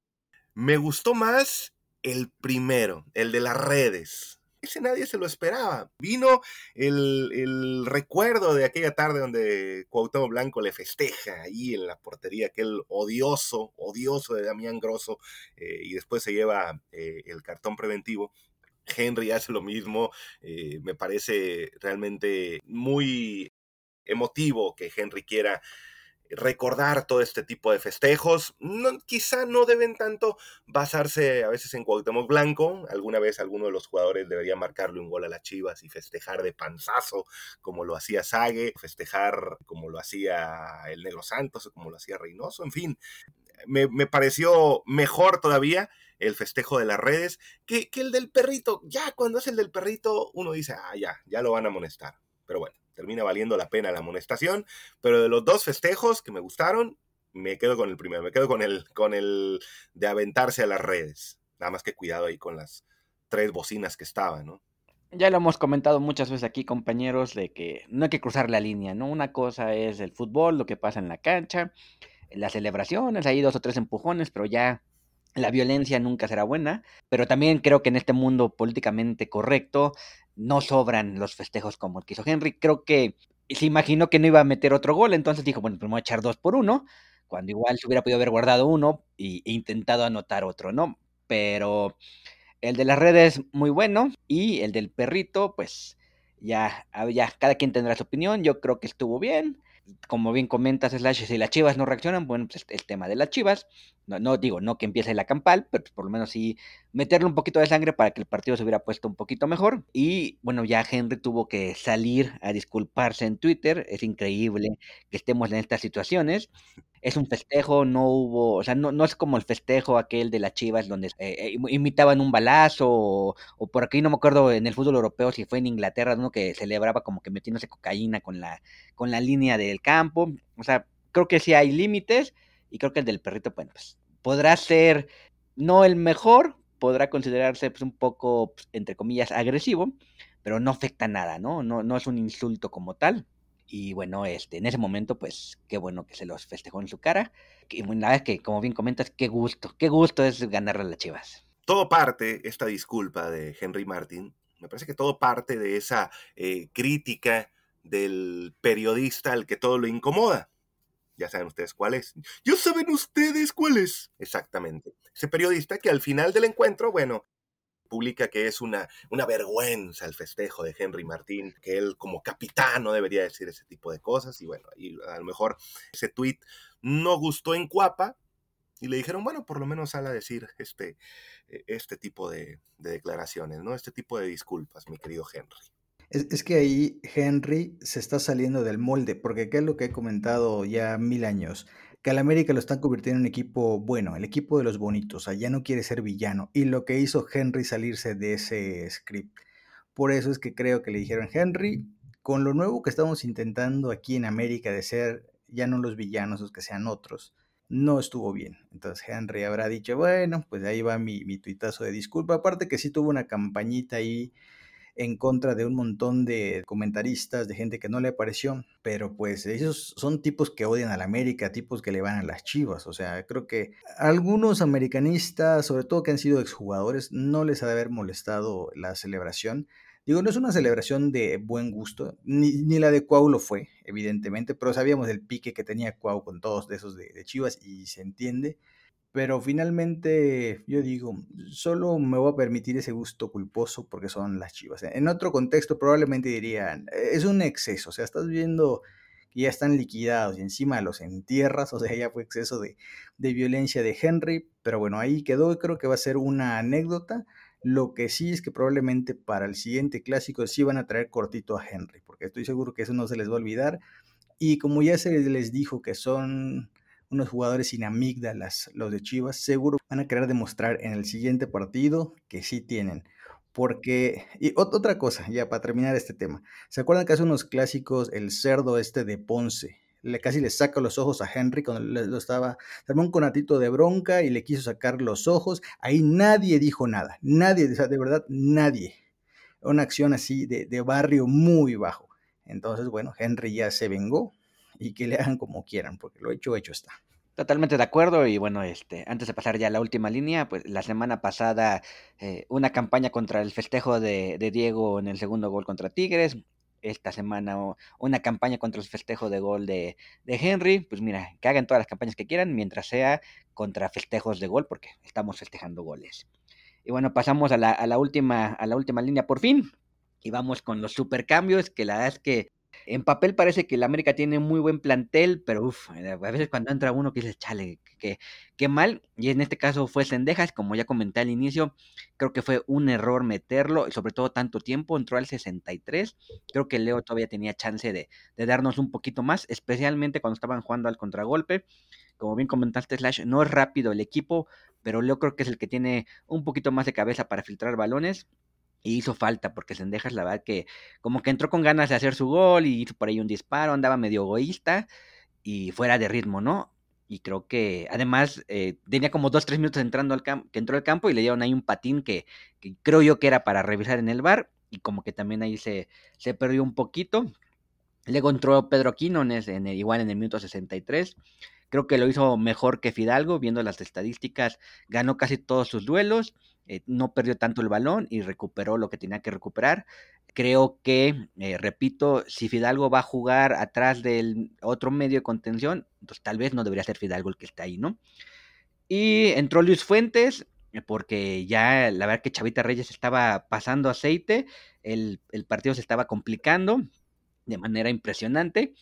me gustó más el primero, el de las redes ese nadie se lo esperaba. Vino el, recuerdo de aquella tarde donde Cuauhtémoc Blanco le festeja ahí en la portería, aquel odioso, odioso de Damián Grosso, eh, y después se lleva eh, el cartón preventivo. Henry hace lo mismo, eh, me parece realmente muy emotivo que Henry quiera recordar todo este tipo de festejos. Quizá no deben tanto basarse a veces en Cuauhtémoc Blanco. Alguna vez alguno de los jugadores debería marcarle un gol a las Chivas y festejar de panzazo como lo hacía Sague, festejar como lo hacía el Negro Santos o como lo hacía Reynoso. En fin, me, pareció mejor todavía el festejo de las redes que, que el del perrito. Ya cuando es el del perrito uno dice, ah, ya, ya lo van a amonestar. Pero bueno termina valiendo la pena la amonestación, pero de los dos festejos que me gustaron, me quedo con el primero, me quedo con el, con el de aventarse a las redes. Nada más que cuidado ahí con las tres bocinas que estaban, ¿no? Ya lo hemos comentado muchas veces aquí, compañeros, de que no hay que cruzar la línea, ¿no? Una cosa es el fútbol, lo que pasa en la cancha, las celebraciones, hay dos o tres empujones, pero ya la violencia nunca será buena, pero también creo que en este mundo políticamente correcto no sobran los festejos como el que hizo Henry. Creo que se imaginó que no iba a meter otro gol, entonces dijo, bueno, pues voy a echar dos por uno, cuando igual se hubiera podido haber guardado uno e intentado anotar otro, ¿no? Pero el de las redes muy bueno y el del perrito, pues ya, ya cada quien tendrá su opinión, yo creo que estuvo bien como bien comentas, Slash, si las chivas no reaccionan, bueno, pues el tema de las chivas, no, no digo, no que empiece la campal, pero pues, por lo menos sí meterle un poquito de sangre para que el partido se hubiera puesto un poquito mejor. Y bueno, ya Henry tuvo que salir a disculparse en Twitter, es increíble que estemos en estas situaciones. Es un festejo, no hubo, o sea, no, no es como el festejo aquel de las Chivas donde eh, eh, imitaban un balazo o, por aquí no me acuerdo en el fútbol europeo si fue en Inglaterra uno que celebraba como que metiéndose cocaína con la con la línea del campo, o sea, creo que sí hay límites y creo que el del perrito, bueno, pues podrá ser no el mejor, podrá considerarse pues un poco pues, entre comillas agresivo, pero no afecta nada, ¿no? No no es un insulto como tal. Y bueno, este, en ese momento, pues qué bueno que se los festejó en su cara. Y una vez que, como bien comentas, qué gusto, qué gusto es ganarle a las Chivas. Todo parte, esta disculpa de Henry Martin, me parece que todo parte de esa eh, crítica del periodista al que todo lo incomoda. Ya saben ustedes cuál es. Ya saben ustedes cuál es. Exactamente. Ese periodista que al final del encuentro, bueno, publica que es una, una vergüenza el festejo de Henry Martín, que él como capitán no debería decir ese tipo de cosas. Y bueno, y a lo mejor ese tweet no gustó en Cuapa y le dijeron, bueno, por lo menos sale a decir este, e, este tipo de, declaraciones, ¿no? Este tipo de disculpas, mi querido Henry. Es, es, que ahí Henry se está saliendo del molde, porque ¿qué es lo que he comentado ya mil años? Que al América lo están convirtiendo en un equipo bueno, el equipo de los bonitos, o ya no quiere ser villano. Y lo que hizo Henry salirse de ese script. Por eso es que creo que le dijeron, Henry, con lo nuevo que estamos intentando aquí en América de ser ya no los villanos, los que sean otros, no estuvo bien. Entonces Henry habrá dicho, bueno, pues ahí va mi, mi tuitazo de disculpa. Aparte que sí tuvo una campañita ahí en contra de un montón de comentaristas, de gente que no le pareció, pero pues ellos son tipos que odian a la América, tipos que le van a las chivas, o sea, creo que algunos americanistas, sobre todo que han sido exjugadores, no les ha de haber molestado la celebración. Digo, no es una celebración de buen gusto, ni, la de Cuau lo fue, evidentemente, pero sabíamos del pique que tenía Cuau con todos esos de Chivas y se entiende. Pero finalmente, yo digo, solo me voy a permitir ese gusto culposo porque son las chivas. En otro contexto probablemente dirían, es un exceso, o sea, estás viendo que ya están liquidados y encima los entierras, [LAUGHS] o sea, ya fue exceso de, de violencia de Henry, pero bueno, ahí quedó, creo que va a ser una anécdota. Lo que sí es que probablemente para el siguiente clásico sí van a traer cortito a Henry, porque estoy seguro que eso no se les va a olvidar. Y como ya se les dijo que son unos jugadores sin amígdalas, los de Chivas, seguro van a querer demostrar en el siguiente partido que sí tienen. Porque, y otra cosa, ya para terminar este tema, ¿se acuerdan que hace unos clásicos el cerdo este de Ponce? Le, casi le saca los ojos a Henry cuando lo estaba, se armó un conatito de bronca y le quiso sacar los ojos. Ahí nadie dijo nada, nadie, de verdad, nadie. Una acción así de, de barrio muy bajo. Entonces, bueno, Henry ya se vengó, y que le hagan como quieran, porque lo hecho, hecho está. Totalmente de acuerdo y bueno, este, antes de pasar ya a la última línea, pues la semana pasada eh, una campaña contra el festejo de, Diego en el segundo gol contra Tigres, esta semana una campaña contra el festejo de gol de, Henry, pues mira, que hagan todas las campañas que quieran mientras sea contra festejos de gol, porque estamos festejando goles. Y bueno, pasamos a la, a la última, a la última línea por fin, y vamos con los supercambios, que la verdad es que en papel parece que el América tiene muy buen plantel, pero uf, eh, a veces cuando entra uno que dice, chale, qué, mal. Y en este caso fue Sendejas, como ya comenté al inicio, creo que fue un error meterlo, sobre todo tanto tiempo, entró al 63. Creo que Leo todavía tenía chance de, de darnos un poquito más, especialmente cuando estaban jugando al contragolpe. Como bien comentaste, Slash, no es rápido el equipo, pero Leo creo que es el que tiene un poquito más de cabeza para filtrar balones y hizo falta porque Sendejas la verdad que como que entró con ganas de hacer su gol y hizo por ahí un disparo, andaba medio egoísta y fuera de ritmo, ¿no? Y creo que además eh, tenía como dos, tres minutos entrando al campo, que entró al campo y le dieron ahí un patín que, creo yo que era para revisar en el bar y como que también ahí se, se perdió un poquito. Luego entró Pedro Quinones en igual en el minuto 63. Creo que lo hizo mejor que Fidalgo, viendo las estadísticas, ganó casi todos sus duelos eh, no perdió tanto el balón y recuperó lo que tenía que recuperar. Creo que, eh, repito, si Fidalgo va a jugar atrás del otro medio de contención, pues tal vez no debería ser Fidalgo el que está ahí, ¿no? Y entró Luis Fuentes, eh, porque ya la verdad que Chavita Reyes estaba pasando aceite, el, el partido se estaba complicando de manera impresionante.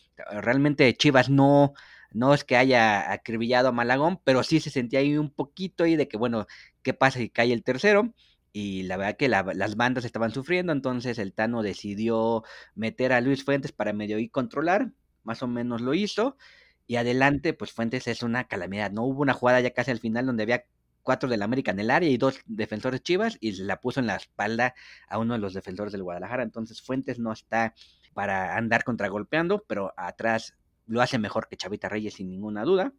Realmente Chivas no, no es que haya acribillado a Malagón, pero sí se sentía ahí un poquito ahí de que, bueno, ¿qué pasa si cae el tercero? Y la verdad que las bandas estaban sufriendo, entonces el Tano decidió meter a Luis Fuentes para medio y controlar, más o menos lo hizo, y adelante, pues Fuentes es una calamidad, no hubo una jugada ya casi al final donde había cuatro del América en el área y dos defensores chivas y la puso en la espalda a uno de los defensores del Guadalajara, entonces Fuentes no está para andar contragolpeando, pero atrás lo hace mejor que Chavita Reyes sin ninguna duda.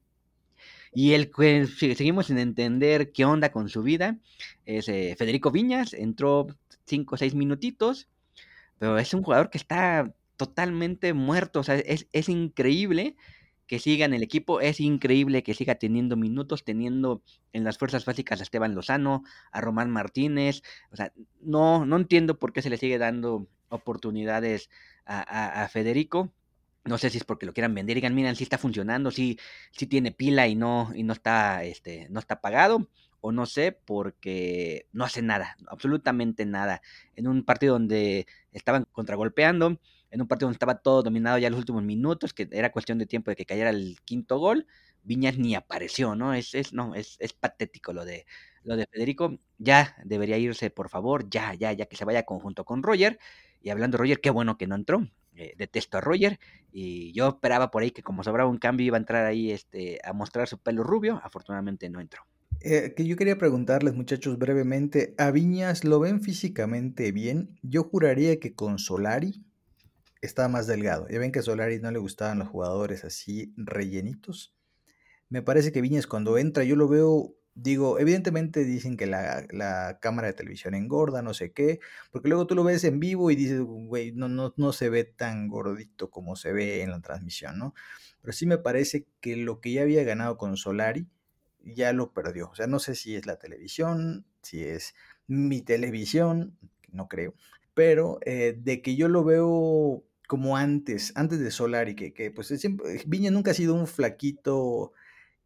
Y el que seguimos sin entender qué onda con su vida es eh, Federico Viñas, entró cinco o seis minutitos, pero es un jugador que está totalmente muerto, o sea, es, es increíble que siga en el equipo, es increíble que siga teniendo minutos, teniendo en las fuerzas básicas a Esteban Lozano, a Román Martínez, o sea, no, no entiendo por qué se le sigue dando oportunidades a Federico, no sé si es porque lo quieran vender digan, miren, si está funcionando, si, si tiene pila y no, y no está, este, no está apagado, o no sé, porque no hace nada, absolutamente nada. En un partido donde estaban contragolpeando, en un partido donde estaba todo dominado ya los últimos minutos, que era cuestión de tiempo de que cayera el quinto gol, Viñas ni apareció, ¿no? Es, es, no, es, es patético lo de, lo de Federico. Ya debería irse, por favor, ya, ya, ya que se vaya conjunto con Roger. Y hablando de Roger, qué bueno que no entró eh, detesto a Roger y yo esperaba por ahí que como sobraba un cambio iba a entrar ahí este, a mostrar su pelo rubio, afortunadamente no entró. Eh, que yo quería preguntarles, muchachos, brevemente, ¿a Viñas lo ven físicamente bien? Yo juraría que con Solari está más delgado. Ya ven que a Solari no le gustaban los jugadores así rellenitos. Me parece que Viñas cuando entra, yo lo veo, digo, evidentemente dicen que la, la cámara de televisión engorda, no sé qué, porque luego tú lo ves en vivo y dices, güey, no, no, no se ve tan gordito como se ve en la transmisión, ¿no? Pero sí me parece que lo que ya había ganado con Solari, ya lo perdió. O sea, no sé si es la televisión, si es mi televisión, no creo, pero eh, de que yo lo veo como antes, antes de Solari, que, que pues siempre, Viña nunca ha sido un flaquito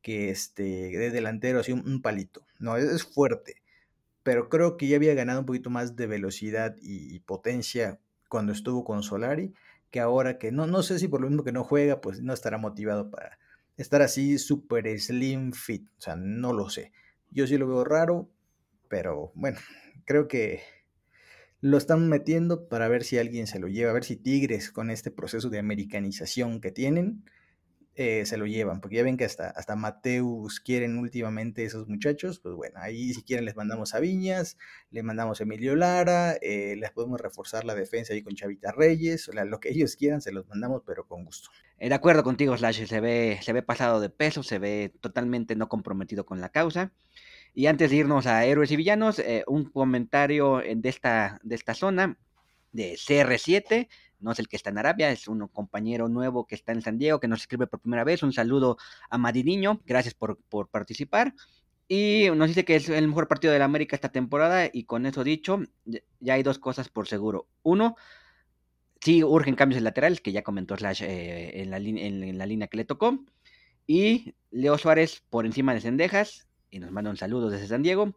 que este, de delantero, así un, palito, no, es, fuerte, pero creo que ya había ganado un poquito más de velocidad y, potencia cuando estuvo con Solari, que ahora que no, no sé si por lo mismo que no juega, pues no estará motivado para, estar así súper slim fit. O sea, no lo sé. Yo sí lo veo raro, pero bueno, creo que lo están metiendo para ver si alguien se lo lleva, a ver si Tigres con este proceso de americanización que tienen, eh, se lo llevan, porque ya ven que hasta, hasta Mateus quieren últimamente esos muchachos, pues bueno, ahí si quieren les mandamos a Viñas, le mandamos a Emilio Lara, eh, les podemos reforzar la defensa ahí con Chavita Reyes, o sea, lo que ellos quieran se los mandamos, pero con gusto. Eh, de acuerdo contigo, Slash, se ve, se ve pasado de peso, se ve totalmente no comprometido con la causa. Y antes de irnos a héroes y villanos, un comentario de esta, de esta zona de CR7 no es el que está en Arabia, es un compañero nuevo que está en San Diego, que nos escribe por primera vez. Un saludo a Madiniño, gracias por, participar. Y nos dice que es el mejor partido de la América esta temporada. Y con eso dicho, ya hay dos cosas por seguro. Uno, sí urgen cambios en laterales, que ya comentó Slash eh, en, la en, la línea que le tocó. Y Leo Suárez por encima de Cendejas. Y nos manda un saludo desde San Diego.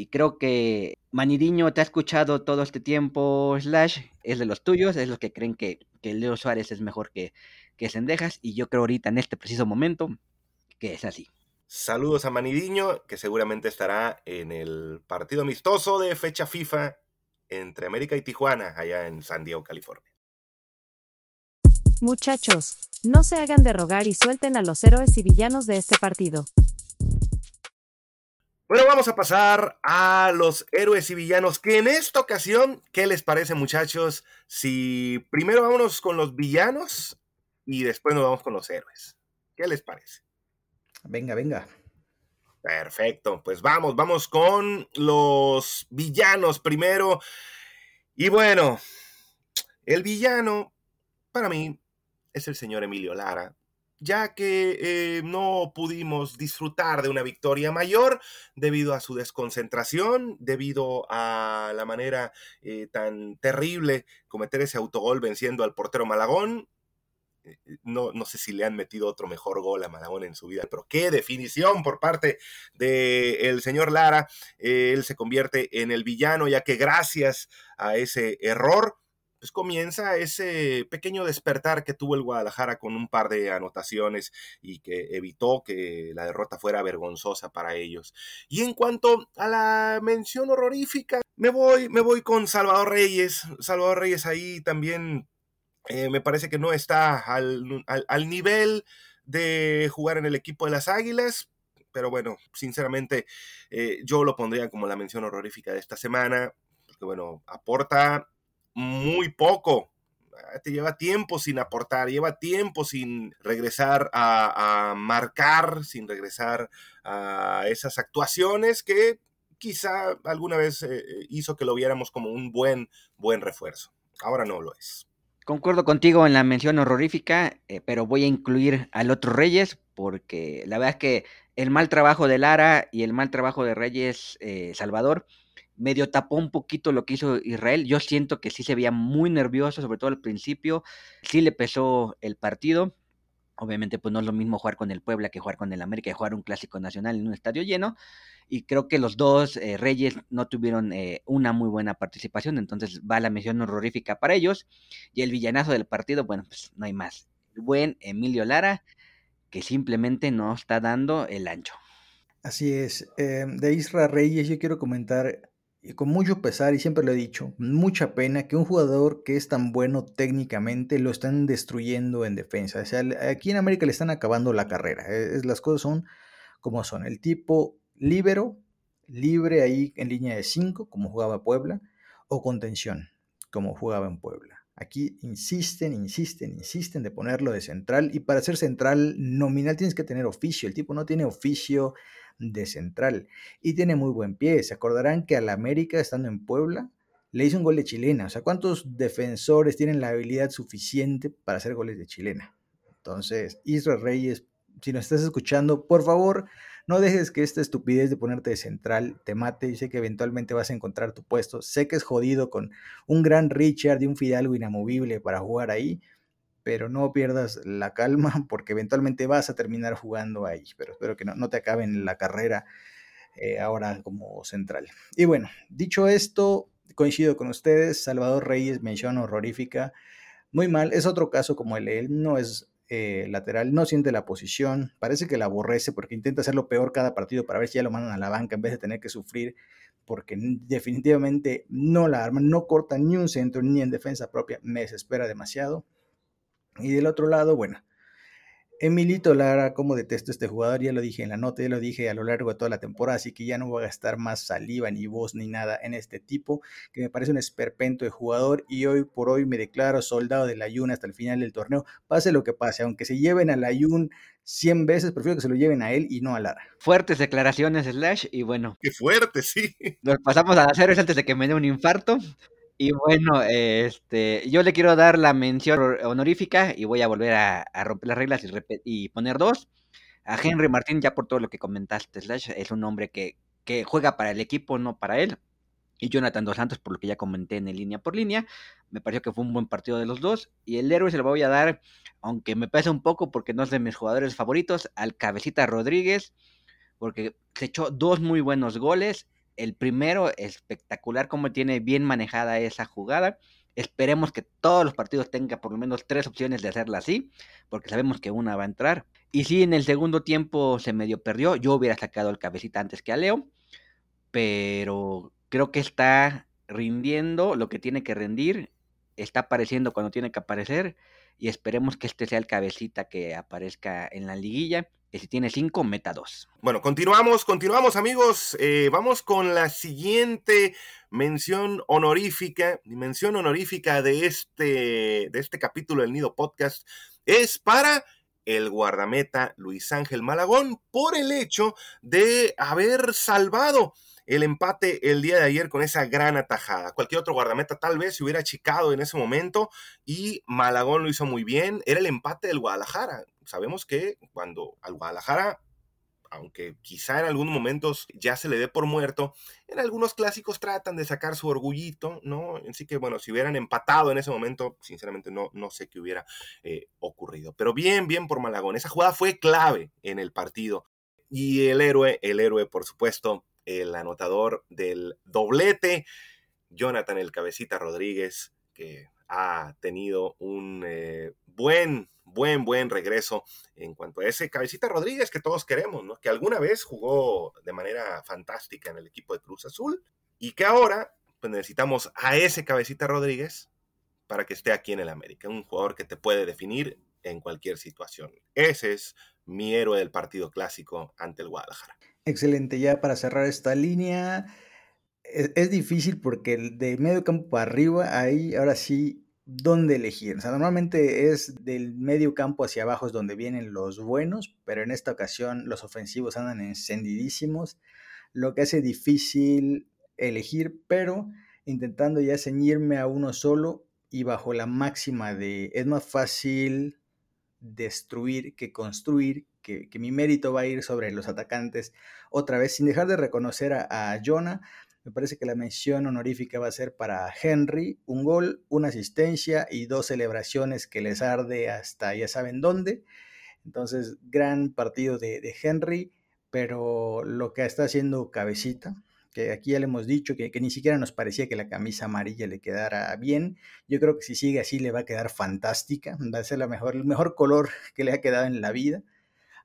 Y creo que Manidiño te ha escuchado todo este tiempo, Slash, es de los tuyos, es los que creen que, Leo Suárez es mejor que, que Sendejas, y yo creo ahorita en este preciso momento que es así. Saludos a Manidiño, que seguramente estará en el partido amistoso de fecha FIFA entre América y Tijuana, allá en San Diego, California. Muchachos, no se hagan de rogar y suelten a los héroes y villanos de este partido. Bueno, vamos a pasar a los héroes y villanos, que en esta ocasión, ¿qué les parece muchachos? Si primero vámonos con los villanos y después nos vamos con los héroes. ¿Qué les parece? Venga, venga. Perfecto, pues vamos, vamos con los villanos primero. Y bueno, el villano para mí es el señor Emilio Lara, ya que eh, no pudimos disfrutar de una victoria mayor debido a su desconcentración, debido a la manera eh, tan terrible cometer ese autogol venciendo al portero Malagón. Eh, no, no, sé si le han metido otro mejor gol a Malagón en su vida, pero qué definición por parte del señor Lara. él se convierte en el villano, ya que gracias a ese error pues comienza ese pequeño despertar que tuvo el Guadalajara con un par de anotaciones y que evitó que la derrota fuera vergonzosa para ellos. Y en cuanto a la mención horrorífica, me voy, me voy con Salvador Reyes. Salvador Reyes ahí también eh, me parece que no está al, al, nivel de jugar en el equipo de las Águilas, pero bueno, sinceramente eh, yo lo pondría como la mención horrorífica de esta semana, porque bueno, aporta muy poco. Ah, te lleva tiempo sin aportar, lleva tiempo sin regresar a, marcar, sin regresar a esas actuaciones que quizá alguna vez eh, hizo que lo viéramos como un buen, buen refuerzo. Ahora no lo es. Concuerdo contigo en la mención horrorífica, eh, pero voy a incluir al otro Reyes porque la verdad es que el mal trabajo de Lara y el mal trabajo de Reyes eh, Salvador medio tapó un poquito lo que hizo Israel. Yo siento que sí se veía muy nervioso, sobre todo al principio. Sí le pesó el partido. Obviamente, pues no es lo mismo jugar con el Puebla que jugar con el América, y jugar un clásico nacional en un estadio lleno. Y creo que los dos eh, Reyes no tuvieron eh, una muy buena participación, entonces va la misión horrorífica para ellos. Y el villanazo del partido, bueno, pues no hay más. El buen Emilio Lara, que simplemente no está dando el ancho. Así es. Eh, de Israel Reyes, yo quiero comentar y con mucho pesar, y siempre lo he dicho, mucha pena que un jugador que es tan bueno técnicamente lo están destruyendo en defensa. O sea, aquí en América le están acabando la carrera. Es, las cosas son como son. El tipo libero, libre ahí en línea de 5, como jugaba Puebla, o contención, como jugaba en Puebla. Aquí insisten, insisten, insisten de ponerlo de central y para ser central nominal tienes que tener oficio. El tipo no tiene oficio de central y tiene muy buen pie. Se acordarán que al América, estando en Puebla, le hizo un gol de chilena. O sea, ¿cuántos defensores tienen la habilidad suficiente para hacer goles de chilena? Entonces, Israel Reyes, si nos estás escuchando, por favor, no dejes que esta estupidez de ponerte de central te mate. Yo sé que eventualmente vas a encontrar tu puesto. Sé que es jodido con un gran Richard y un Fidalgo inamovible para jugar ahí, pero no pierdas la calma porque eventualmente vas a terminar jugando ahí. Pero espero que no, te acaben la carrera eh, ahora como central. Y bueno, dicho esto, coincido con ustedes. Salvador Reyes, mención horrorífica. Muy mal, es otro caso como el él, no es eh, lateral, no siente la posición, parece que la aborrece porque intenta hacerlo peor cada partido para ver si ya lo mandan a la banca en vez de tener que sufrir, porque definitivamente no la arma, no corta ni un centro ni en defensa propia, me desespera demasiado. Y del otro lado, bueno, Emilito Lara, como detesto este jugador, ya lo dije en la nota, ya lo dije a lo largo de toda la temporada, así que ya no voy a gastar más saliva, ni voz, ni nada en este tipo, que me parece un esperpento de jugador y hoy por hoy me declaro soldado del Ayun hasta el final del torneo, pase lo que pase, aunque se lleven al Ayun 100 veces, prefiero que se lo lleven a él y no a Lara. Fuertes declaraciones, Slash, y bueno. Qué fuerte, sí. Nos pasamos a hacer antes de que me dé un infarto. Y bueno, este, yo le quiero dar la mención honorífica y voy a volver a, romper las reglas y, poner dos. A Henry Martín, ya por todo lo que comentaste, Slash, es un hombre que, que juega para el equipo, no para él. Y Jonathan Dos Santos, por lo que ya comenté en el línea por línea, me pareció que fue un buen partido de los dos. Y el héroe se lo voy a dar, aunque me pesa un poco porque no es de mis jugadores favoritos, al Cabecita Rodríguez, porque se echó dos muy buenos goles el primero, espectacular como tiene bien manejada esa jugada. Esperemos que todos los partidos tengan por lo menos tres opciones de hacerla así, porque sabemos que una va a entrar. Y si en el segundo tiempo se medio perdió, yo hubiera sacado el cabecita antes que a Leo, pero creo que está rindiendo lo que tiene que rendir, está apareciendo cuando tiene que aparecer y esperemos que este sea el cabecita que aparezca en la liguilla que si tiene 5, meta 2. Bueno, continuamos, continuamos amigos. Eh, vamos con la siguiente mención honorífica. Mención honorífica de este, de este capítulo del Nido Podcast es para el guardameta Luis Ángel Malagón por el hecho de haber salvado el empate el día de ayer con esa gran atajada. Cualquier otro guardameta tal vez se hubiera achicado en ese momento y Malagón lo hizo muy bien. Era el empate del Guadalajara. Sabemos que cuando al Guadalajara aunque quizá en algunos momentos ya se le dé por muerto, en algunos clásicos tratan de sacar su orgullito, ¿no? Así que bueno, si hubieran empatado en ese momento, sinceramente no, no sé qué hubiera eh, ocurrido. Pero bien, bien por Malagón. Esa jugada fue clave en el partido. Y el héroe, el héroe, por supuesto, el anotador del doblete, Jonathan el Cabecita Rodríguez, que ha tenido un eh, buen, buen, buen regreso en cuanto a ese Cabecita Rodríguez que todos queremos, ¿no? que alguna vez jugó de manera fantástica en el equipo de Cruz Azul y que ahora pues, necesitamos a ese Cabecita Rodríguez para que esté aquí en el América, un jugador que te puede definir en cualquier situación. Ese es mi héroe del partido clásico ante el Guadalajara. Excelente, ya para cerrar esta línea, e-, es, difícil porque de medio campo para arriba, ahí ahora sí, ¿dónde elegir? O sea, normalmente es del medio campo hacia abajo es donde vienen los buenos, pero en esta ocasión los ofensivos andan encendidísimos, lo que hace difícil elegir, pero intentando ya ceñirme a uno solo y bajo la máxima de es más fácil destruir que construir, que, mi mérito va a ir sobre los atacantes otra vez, sin dejar de reconocer a, a Jonah. Me parece que la mención honorífica va a ser para Henry, un gol, una asistencia y dos celebraciones que les arde hasta ya saben dónde. Entonces, gran partido de, Henry, pero lo que está haciendo Cabecita, que aquí ya le hemos dicho que, ni siquiera nos parecía que la camisa amarilla le quedara bien. Yo creo que si sigue así le va a quedar fantástica, va a ser la mejor, el mejor color [LAUGHS] que le ha quedado en la vida.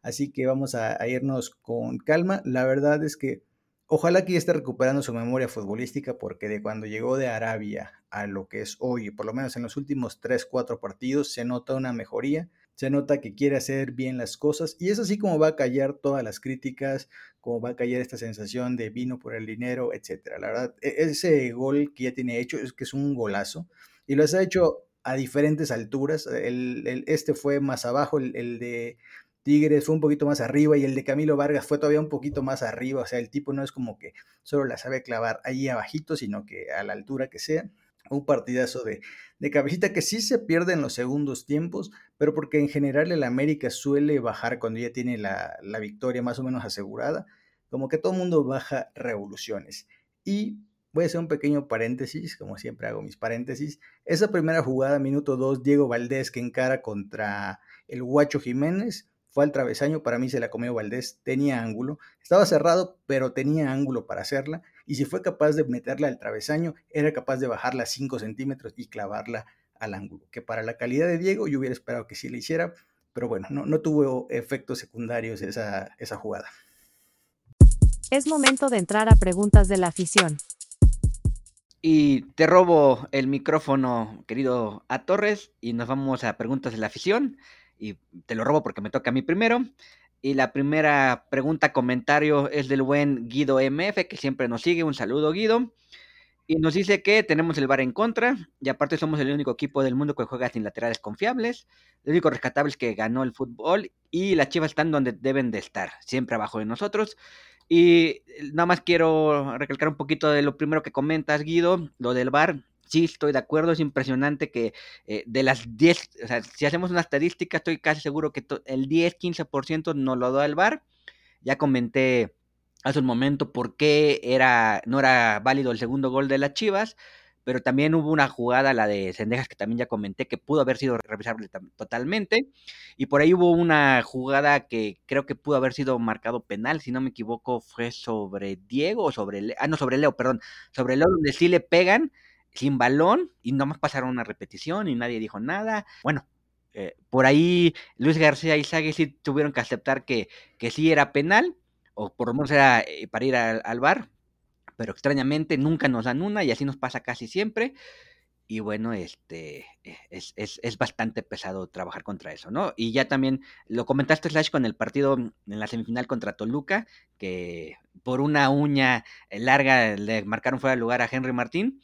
Así que vamos a, irnos con calma. La verdad es que Ojalá que ya esté recuperando su memoria futbolística porque de cuando llegó de Arabia a lo que es hoy, por lo menos en los últimos 3, 4 partidos, se nota una mejoría, se nota que quiere hacer bien las cosas y es así como va a callar todas las críticas, como va a callar esta sensación de vino por el dinero, etcétera. La verdad, e-, ese gol que ya tiene hecho es que es un golazo y lo ha hecho a diferentes alturas. El, este fue más abajo, el de Tigres fue un poquito más arriba y el de Camilo Vargas fue todavía un poquito más arriba. O sea, el tipo no es como que solo la sabe clavar ahí abajito, sino que a la altura que sea. Un partidazo de, de cabecita que sí se pierde en los segundos tiempos, pero porque en general el América suele bajar cuando ya tiene la, la victoria más o menos asegurada. Como que todo el mundo baja revoluciones. Y voy a hacer un pequeño paréntesis, como siempre hago mis paréntesis. Esa primera jugada, minuto 2, Diego Valdés que encara contra el Guacho Jiménez fue al travesaño, para mí se la comió Valdés, tenía ángulo, estaba cerrado, pero tenía ángulo para hacerla, y si fue capaz de meterla al travesaño, era capaz de bajarla 5 centímetros y clavarla al ángulo, que para la calidad de Diego yo hubiera esperado que sí le hiciera, pero bueno, no, no tuvo efectos secundarios esa, esa jugada. Es momento de entrar a preguntas de la afición. Y te robo el micrófono, querido A Torres, y nos vamos a preguntas de la afición y te lo robo porque me toca a mí primero. Y la primera pregunta, comentario es del buen Guido MF, que siempre nos sigue. Un saludo, Guido. Y nos dice que tenemos el bar en contra, y aparte somos el único equipo del mundo que juega sin laterales confiables. Lo único rescatable es que ganó el fútbol y las chivas están donde deben de estar, siempre abajo de nosotros. Y nada más quiero recalcar un poquito de lo primero que comentas, Guido, lo del bar sí estoy de acuerdo, es impresionante que eh, de las 10, o sea, si hacemos una estadística, estoy casi seguro que el 10, 15% no lo da el VAR. Ya comenté hace un momento por qué era, no era válido el segundo gol de las Chivas, pero también hubo una jugada, la de Sendejas, que también ya comenté, que pudo haber sido revisable totalmente. Y por ahí hubo una jugada que creo que pudo haber sido marcado penal, si no me equivoco, fue sobre Diego o sobre ah, no, sobre Leo, perdón, sobre Leo, donde sí le pegan sin balón y nomás pasaron una repetición y nadie dijo nada. Bueno, eh, por ahí Luis García y Sague sí tuvieron que aceptar que, que sí era penal, o por lo menos era eh, para ir al, bar, pero extrañamente nunca nos dan una y así nos pasa casi siempre. Y bueno, este e, es, es, es, bastante pesado trabajar contra eso, ¿no? Y ya también lo comentaste, Slash, con el partido en la semifinal contra Toluca, que por una uña larga le marcaron fuera de lugar a Henry Martín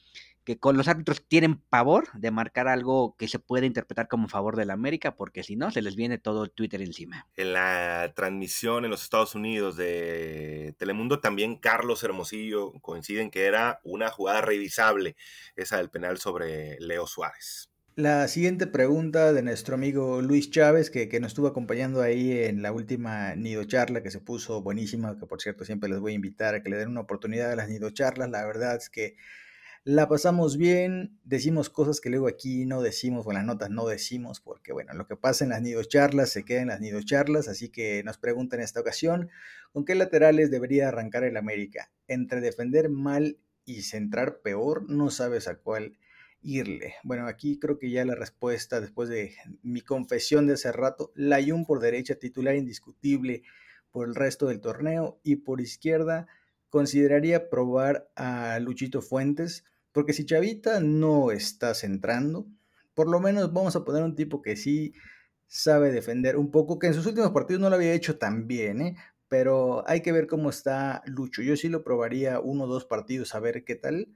que con los árbitros tienen pavor de marcar algo que se puede interpretar como favor de la América, porque si no, se les viene todo el Twitter encima. En la transmisión en los Estados Unidos de Telemundo, también Carlos Hermosillo coinciden que era una jugada revisable, esa del penal sobre Leo Suárez. La siguiente pregunta de nuestro amigo Luis Chávez, que, que, nos estuvo acompañando ahí en la última Nido Charla, que se puso buenísima, que por cierto siempre les voy a invitar a que le den una oportunidad a las Nido Charlas. La verdad es que la pasamos bien, decimos cosas que luego aquí no decimos, o en las notas no decimos, porque bueno, lo que pasa en las nido charlas se queda en las nido charlas, así que nos preguntan en esta ocasión, ¿con qué laterales debería arrancar el América? Entre defender mal y centrar peor, no sabes a cuál irle. Bueno, aquí creo que ya la respuesta, después de mi confesión de hace rato, Layun por derecha, titular indiscutible por el resto del torneo, y por izquierda, consideraría probar a Luchito Fuentes, porque si Chavita no está centrando, por lo menos vamos a poner un tipo que sí sabe defender un poco, que en sus últimos partidos no lo había hecho tan bien, ¿eh? pero hay que ver cómo está Lucho. Yo sí lo probaría uno o dos partidos a ver qué tal,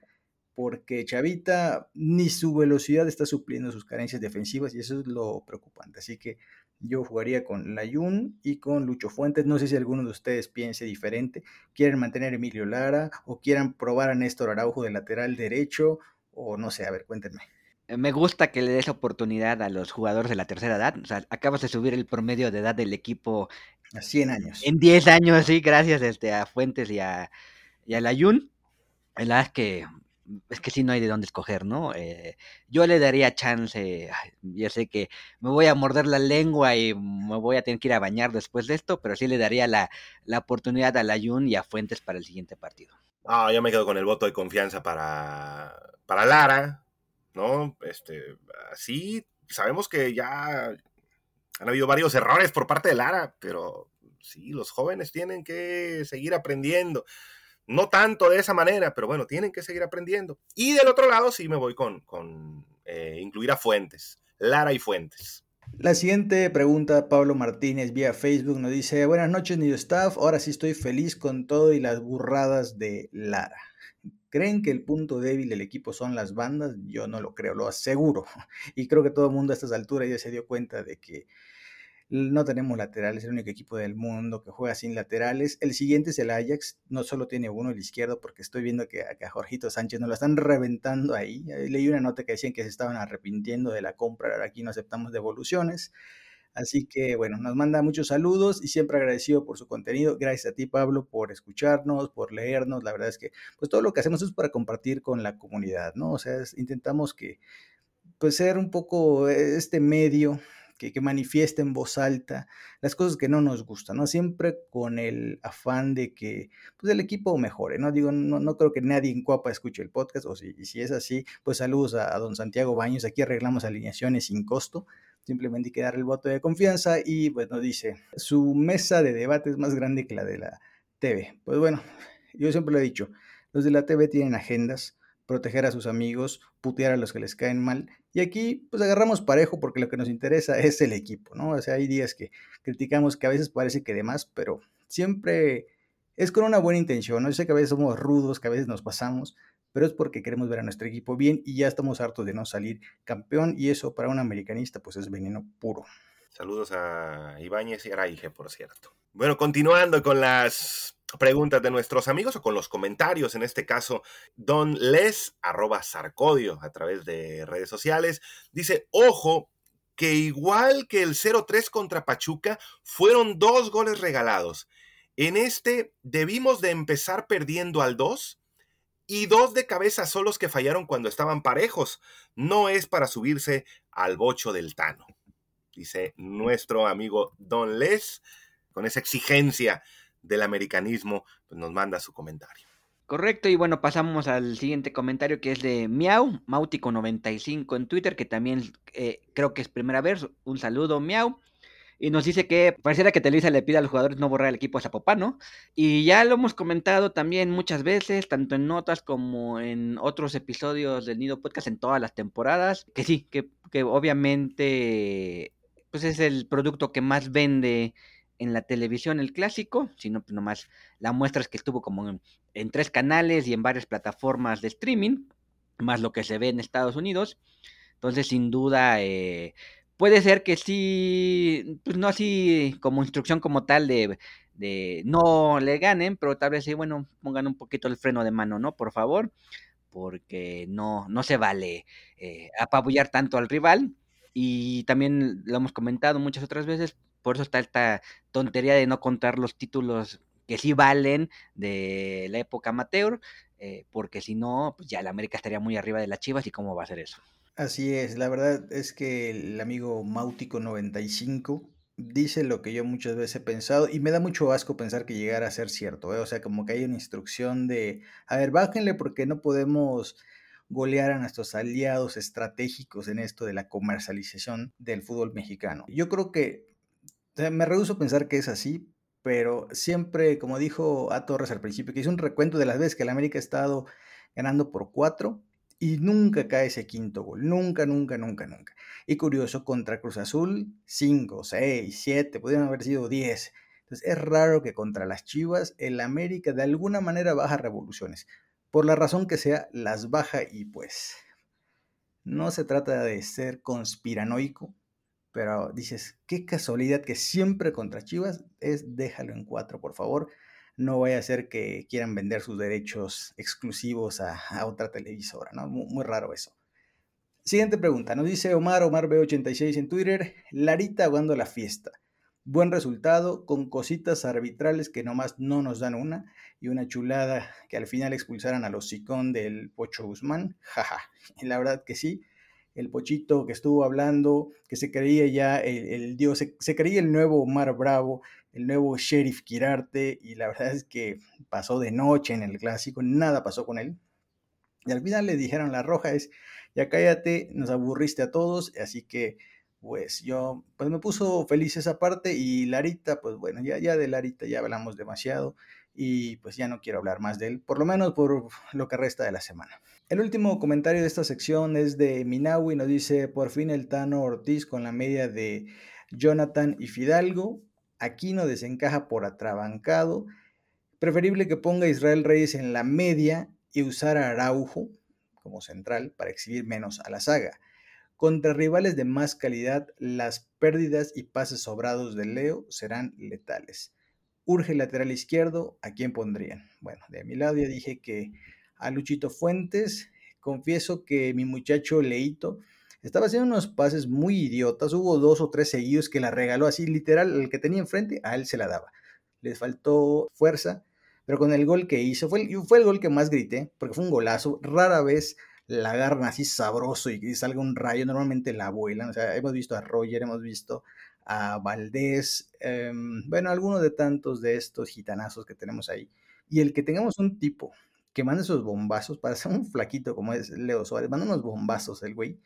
porque Chavita ni su velocidad está supliendo sus carencias defensivas y eso es lo preocupante. Así que yo jugaría con Layun y con Lucho Fuentes. No sé si alguno de ustedes piense diferente. Quieren mantener a Emilio Lara o quieran probar a Néstor Araujo de lateral derecho o no sé, a ver, cuéntenme. Eh, me gusta que le des oportunidad a los jugadores de la tercera edad. O sea, acabas de subir el promedio de edad del equipo. A 100 años. En 10 años, sí, gracias este, a Fuentes y a, y a Layun. La verdad es que es que sí no hay de dónde escoger, ¿no? Eh, yo le daría chance, yo sé que me voy a morder la lengua y me voy a tener que ir a bañar después de esto, pero sí le daría la, oportunidad a Layun y a Fuentes para el siguiente partido. Ah, yo me quedo con el voto de confianza para, para Lara, ¿no? Este, sí, sabemos que ya han habido varios errores por parte de Lara, pero sí, los jóvenes tienen que seguir aprendiendo no tanto de esa manera, pero bueno, tienen que seguir aprendiendo. Y del otro lado sí me voy con, con eh, incluir a Fuentes, Lara y Fuentes. La siguiente pregunta, Pablo Martínez vía Facebook nos dice, buenas noches, New Staff, ahora sí estoy feliz con todo y las burradas de Lara. ¿Creen que el punto débil del equipo son las bandas? Yo no lo creo, lo aseguro. [LAUGHS] Y creo que todo el mundo a estas alturas ya se dio cuenta de que no tenemos laterales, es el único equipo del mundo que juega sin laterales. El siguiente es el Ajax, no solo tiene uno el izquierdo, porque estoy viendo que, a Jorgito Sánchez nos lo están reventando ahí. Leí una nota que decían que se estaban arrepintiendo de la compra, ahora aquí no aceptamos devoluciones. Así que bueno, nos manda muchos saludos y siempre agradecido por su contenido. Gracias a ti, Pablo, por escucharnos, por leernos. La verdad es que pues todo lo que hacemos es para compartir con la comunidad, ¿no? O sea, intentamos que pues ser un poco este medio que, que en voz alta las cosas que no nos gustan, ¿no? Siempre con el afán de que pues, el equipo mejore, ¿no? Digo, no, no creo que nadie en Cuapa escuche el podcast, o si, si es así, pues saludos a, don Santiago Baños, aquí arreglamos alineaciones sin costo, simplemente hay que dar el voto de confianza y bueno, dice, su mesa de debate es más grande que la de la TV. Pues bueno, yo siempre lo he dicho, los de la TV tienen agendas, proteger a sus amigos, putear a los que les caen mal. Y aquí pues agarramos parejo porque lo que nos interesa [LAUGHS] es el equipo, ¿no? O sea, hay días que criticamos que a veces parece que de más, pero siempre es con una buena intención, ¿no? Yo sé que a veces somos rudos, que a veces nos pasamos, pero es porque queremos ver a nuestro equipo bien y ya estamos hartos de no salir campeón y eso para un americanista pues es veneno puro. Saludos a Ibáñez y Araige, por cierto. Bueno, continuando con las preguntas de nuestros amigos o con los comentarios, en este caso, Don Les, arroba Sarcodio, a través de redes sociales, dice, ojo, que igual que el 0-3 contra Pachuca, fueron dos goles regalados. En este debimos de empezar perdiendo al 2 y dos de cabeza son los que fallaron cuando estaban parejos. No es para subirse al bocho del Tano, dice nuestro amigo Don Les, con esa exigencia del americanismo, pues nos manda su comentario. Correcto, y bueno, pasamos al siguiente comentario que es de Miau, Mautico95 en Twitter, que también eh, creo que es primera vez. Un saludo, Miau. Y nos dice que pareciera que Televisa le pide a los jugadores no borrar el equipo a Zapopano. Y ya lo hemos comentado también muchas veces, tanto en notas como en otros episodios del Nido Podcast en todas las temporadas. Que sí, que, que obviamente pues es el producto que más vende en la televisión el clásico, sino pues nomás la muestra es que estuvo como en, en, tres canales y en varias plataformas de streaming, más lo que se ve en Estados Unidos. Entonces, sin duda, eh, puede ser que sí, pues no así como instrucción como tal de, de no le ganen, pero tal vez sí, bueno, pongan un poquito el freno de mano, ¿no? Por favor, porque no, no se vale eh, apabullar tanto al rival. Y también lo hemos comentado muchas otras veces, por eso está esta tontería de no contar los títulos que sí valen de la época amateur, eh, porque si no, pues ya la América estaría muy arriba de las Chivas y cómo va a ser eso. Así es, la verdad es que el amigo Máutico 95 dice lo que yo muchas veces he pensado y me da mucho asco pensar que llegara a ser cierto, ¿eh? o sea, como que hay una instrucción de, a ver, bájenle porque no podemos golear a nuestros aliados estratégicos en esto de la comercialización del fútbol mexicano. Yo creo que me rehuso a pensar que es así, pero siempre, como dijo a Torres al principio, que hizo un recuento de las veces que el América ha estado ganando por cuatro y nunca cae ese quinto gol, nunca, nunca, nunca, nunca. Y curioso, contra Cruz Azul, cinco, seis, siete, podrían haber sido diez. Entonces es raro que contra las Chivas el América de alguna manera baja revoluciones. Por la razón que sea, las baja y pues no se trata de ser conspiranoico, pero dices, qué casualidad que siempre contra Chivas es déjalo en cuatro, por favor. No vaya a ser que quieran vender sus derechos exclusivos a, otra televisora, ¿no? Muy, raro eso. Siguiente pregunta, nos dice Omar, Omar B86 en Twitter, Larita aguando la fiesta. Buen resultado, con cositas arbitrales que nomás no nos dan una, y una chulada que al final expulsaran a los Sicón del Pocho Guzmán. Jaja, la verdad que sí el pochito que estuvo hablando, que se creía ya el, el dios, se, creía el nuevo Omar Bravo, el nuevo Sheriff Kirarte, y la verdad es que pasó de noche en el clásico, nada pasó con él. Y al final le dijeron la roja es, ya cállate, nos aburriste a todos, así que pues yo, pues me puso feliz esa parte y Larita, pues bueno, ya, ya de Larita ya hablamos demasiado y pues ya no quiero hablar más de él, por lo menos por lo que resta de la semana. El último comentario de esta sección es de Minawi, nos dice, por fin el Tano Ortiz con la media de Jonathan y Fidalgo, Aquino desencaja por atrabancado, preferible que ponga Israel Reyes en la media y usar a Araujo como central para exhibir menos a la saga. Contra rivales de más calidad, las pérdidas y pases sobrados de Leo serán letales. Urge lateral izquierdo, ¿a quién pondrían? Bueno, de mi lado ya dije que a Luchito Fuentes. Confieso que mi muchacho Leito estaba haciendo unos pases muy idiotas. Hubo dos o tres seguidos que la regaló así, literal, el que tenía enfrente, a él se la daba. Les faltó fuerza, pero con el gol que hizo, fue el, gol que más grité, porque fue un golazo. Rara vez la agarran así sabroso y salga un rayo, normalmente la vuelan. O sea, hemos visto a Roger, hemos visto a Valdés, em, bueno, algunos de tantos de estos gitanazos que tenemos ahí. Y el que tengamos un tipo que manda esos bombazos, para ser un flaquito como es Leo Suárez, manda unos bombazos el güey,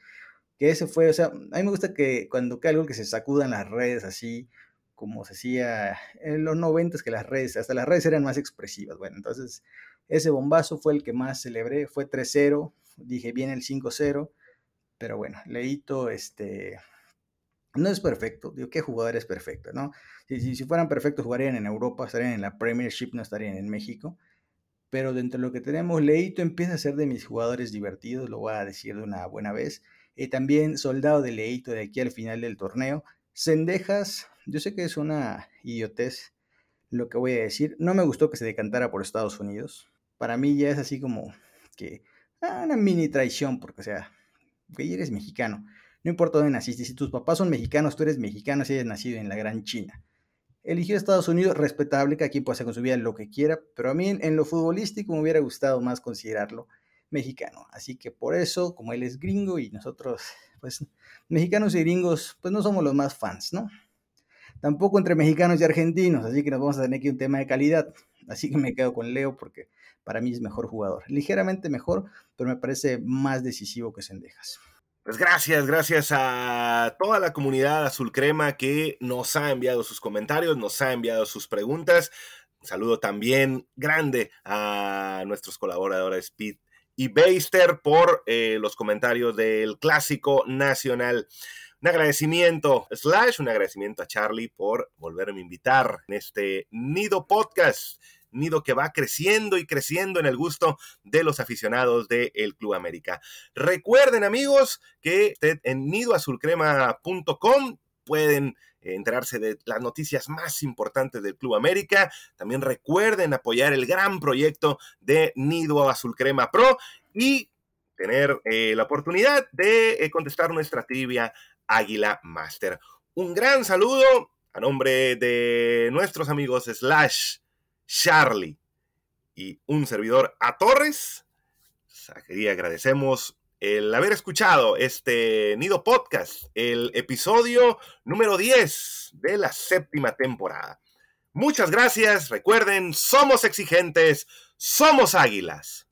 que ese fue, o sea, a mí me gusta que cuando cae algo que se sacuda en las redes así, como se hacía en los noventas, que las redes, hasta las redes eran más expresivas, bueno, entonces ese bombazo fue el que más celebré, fue 3-0, dije bien el 5-0, pero bueno, Leito, este, no es perfecto, digo, ¿qué jugador es perfecto, no? Si, si, si fueran perfectos jugarían en Europa, estarían en la Premiership, no estarían en México, pero dentro de lo que tenemos, Leito empieza a ser de mis jugadores divertidos, lo voy a decir de una buena vez. eh, también soldado de Leito de aquí al final del torneo. Sendejas, yo sé que es una idiotez lo que voy a decir. No me gustó que se decantara por Estados Unidos. Para mí ya es así como que ah, una mini traición, porque o sea, que eres mexicano. No importa dónde naciste, si tus papás son mexicanos, tú eres mexicano si hayas nacido en la gran China eligió Estados Unidos, respetable, que aquí puede hacer con su vida lo que quiera, pero a mí en, lo futbolístico me hubiera gustado más considerarlo mexicano. Así que por eso, como él es gringo y nosotros, [LAUGHS] pues, mexicanos y gringos, pues no somos los más fans, ¿no? Tampoco entre mexicanos y argentinos, así que nos vamos a tener aquí un tema de calidad. Así que me quedo con Leo porque para mí es mejor jugador. Ligeramente mejor, pero me parece más decisivo que Sendejas. Pues gracias, gracias a toda la comunidad azul crema que nos ha enviado sus comentarios, nos ha enviado sus preguntas. Un saludo también grande a nuestros colaboradores Pete y Beister por eh, los comentarios del clásico nacional. Un agradecimiento, slash, un agradecimiento a Charlie por volverme a invitar en este Nido Podcast nido que va creciendo y creciendo en el gusto de los aficionados del Club América. Recuerden amigos que en nidoazulcrema.com pueden enterarse de las noticias más importantes del Club América. También recuerden apoyar el gran proyecto de Nido Azul Crema Pro y tener eh, la oportunidad de eh, contestar nuestra trivia Águila Master. Un gran saludo a nombre de nuestros amigos Slash Charlie y un servidor a Torres. Aquí agradecemos el haber escuchado este Nido Podcast, el episodio número 10 de la séptima temporada. Muchas gracias, recuerden, somos exigentes, somos águilas.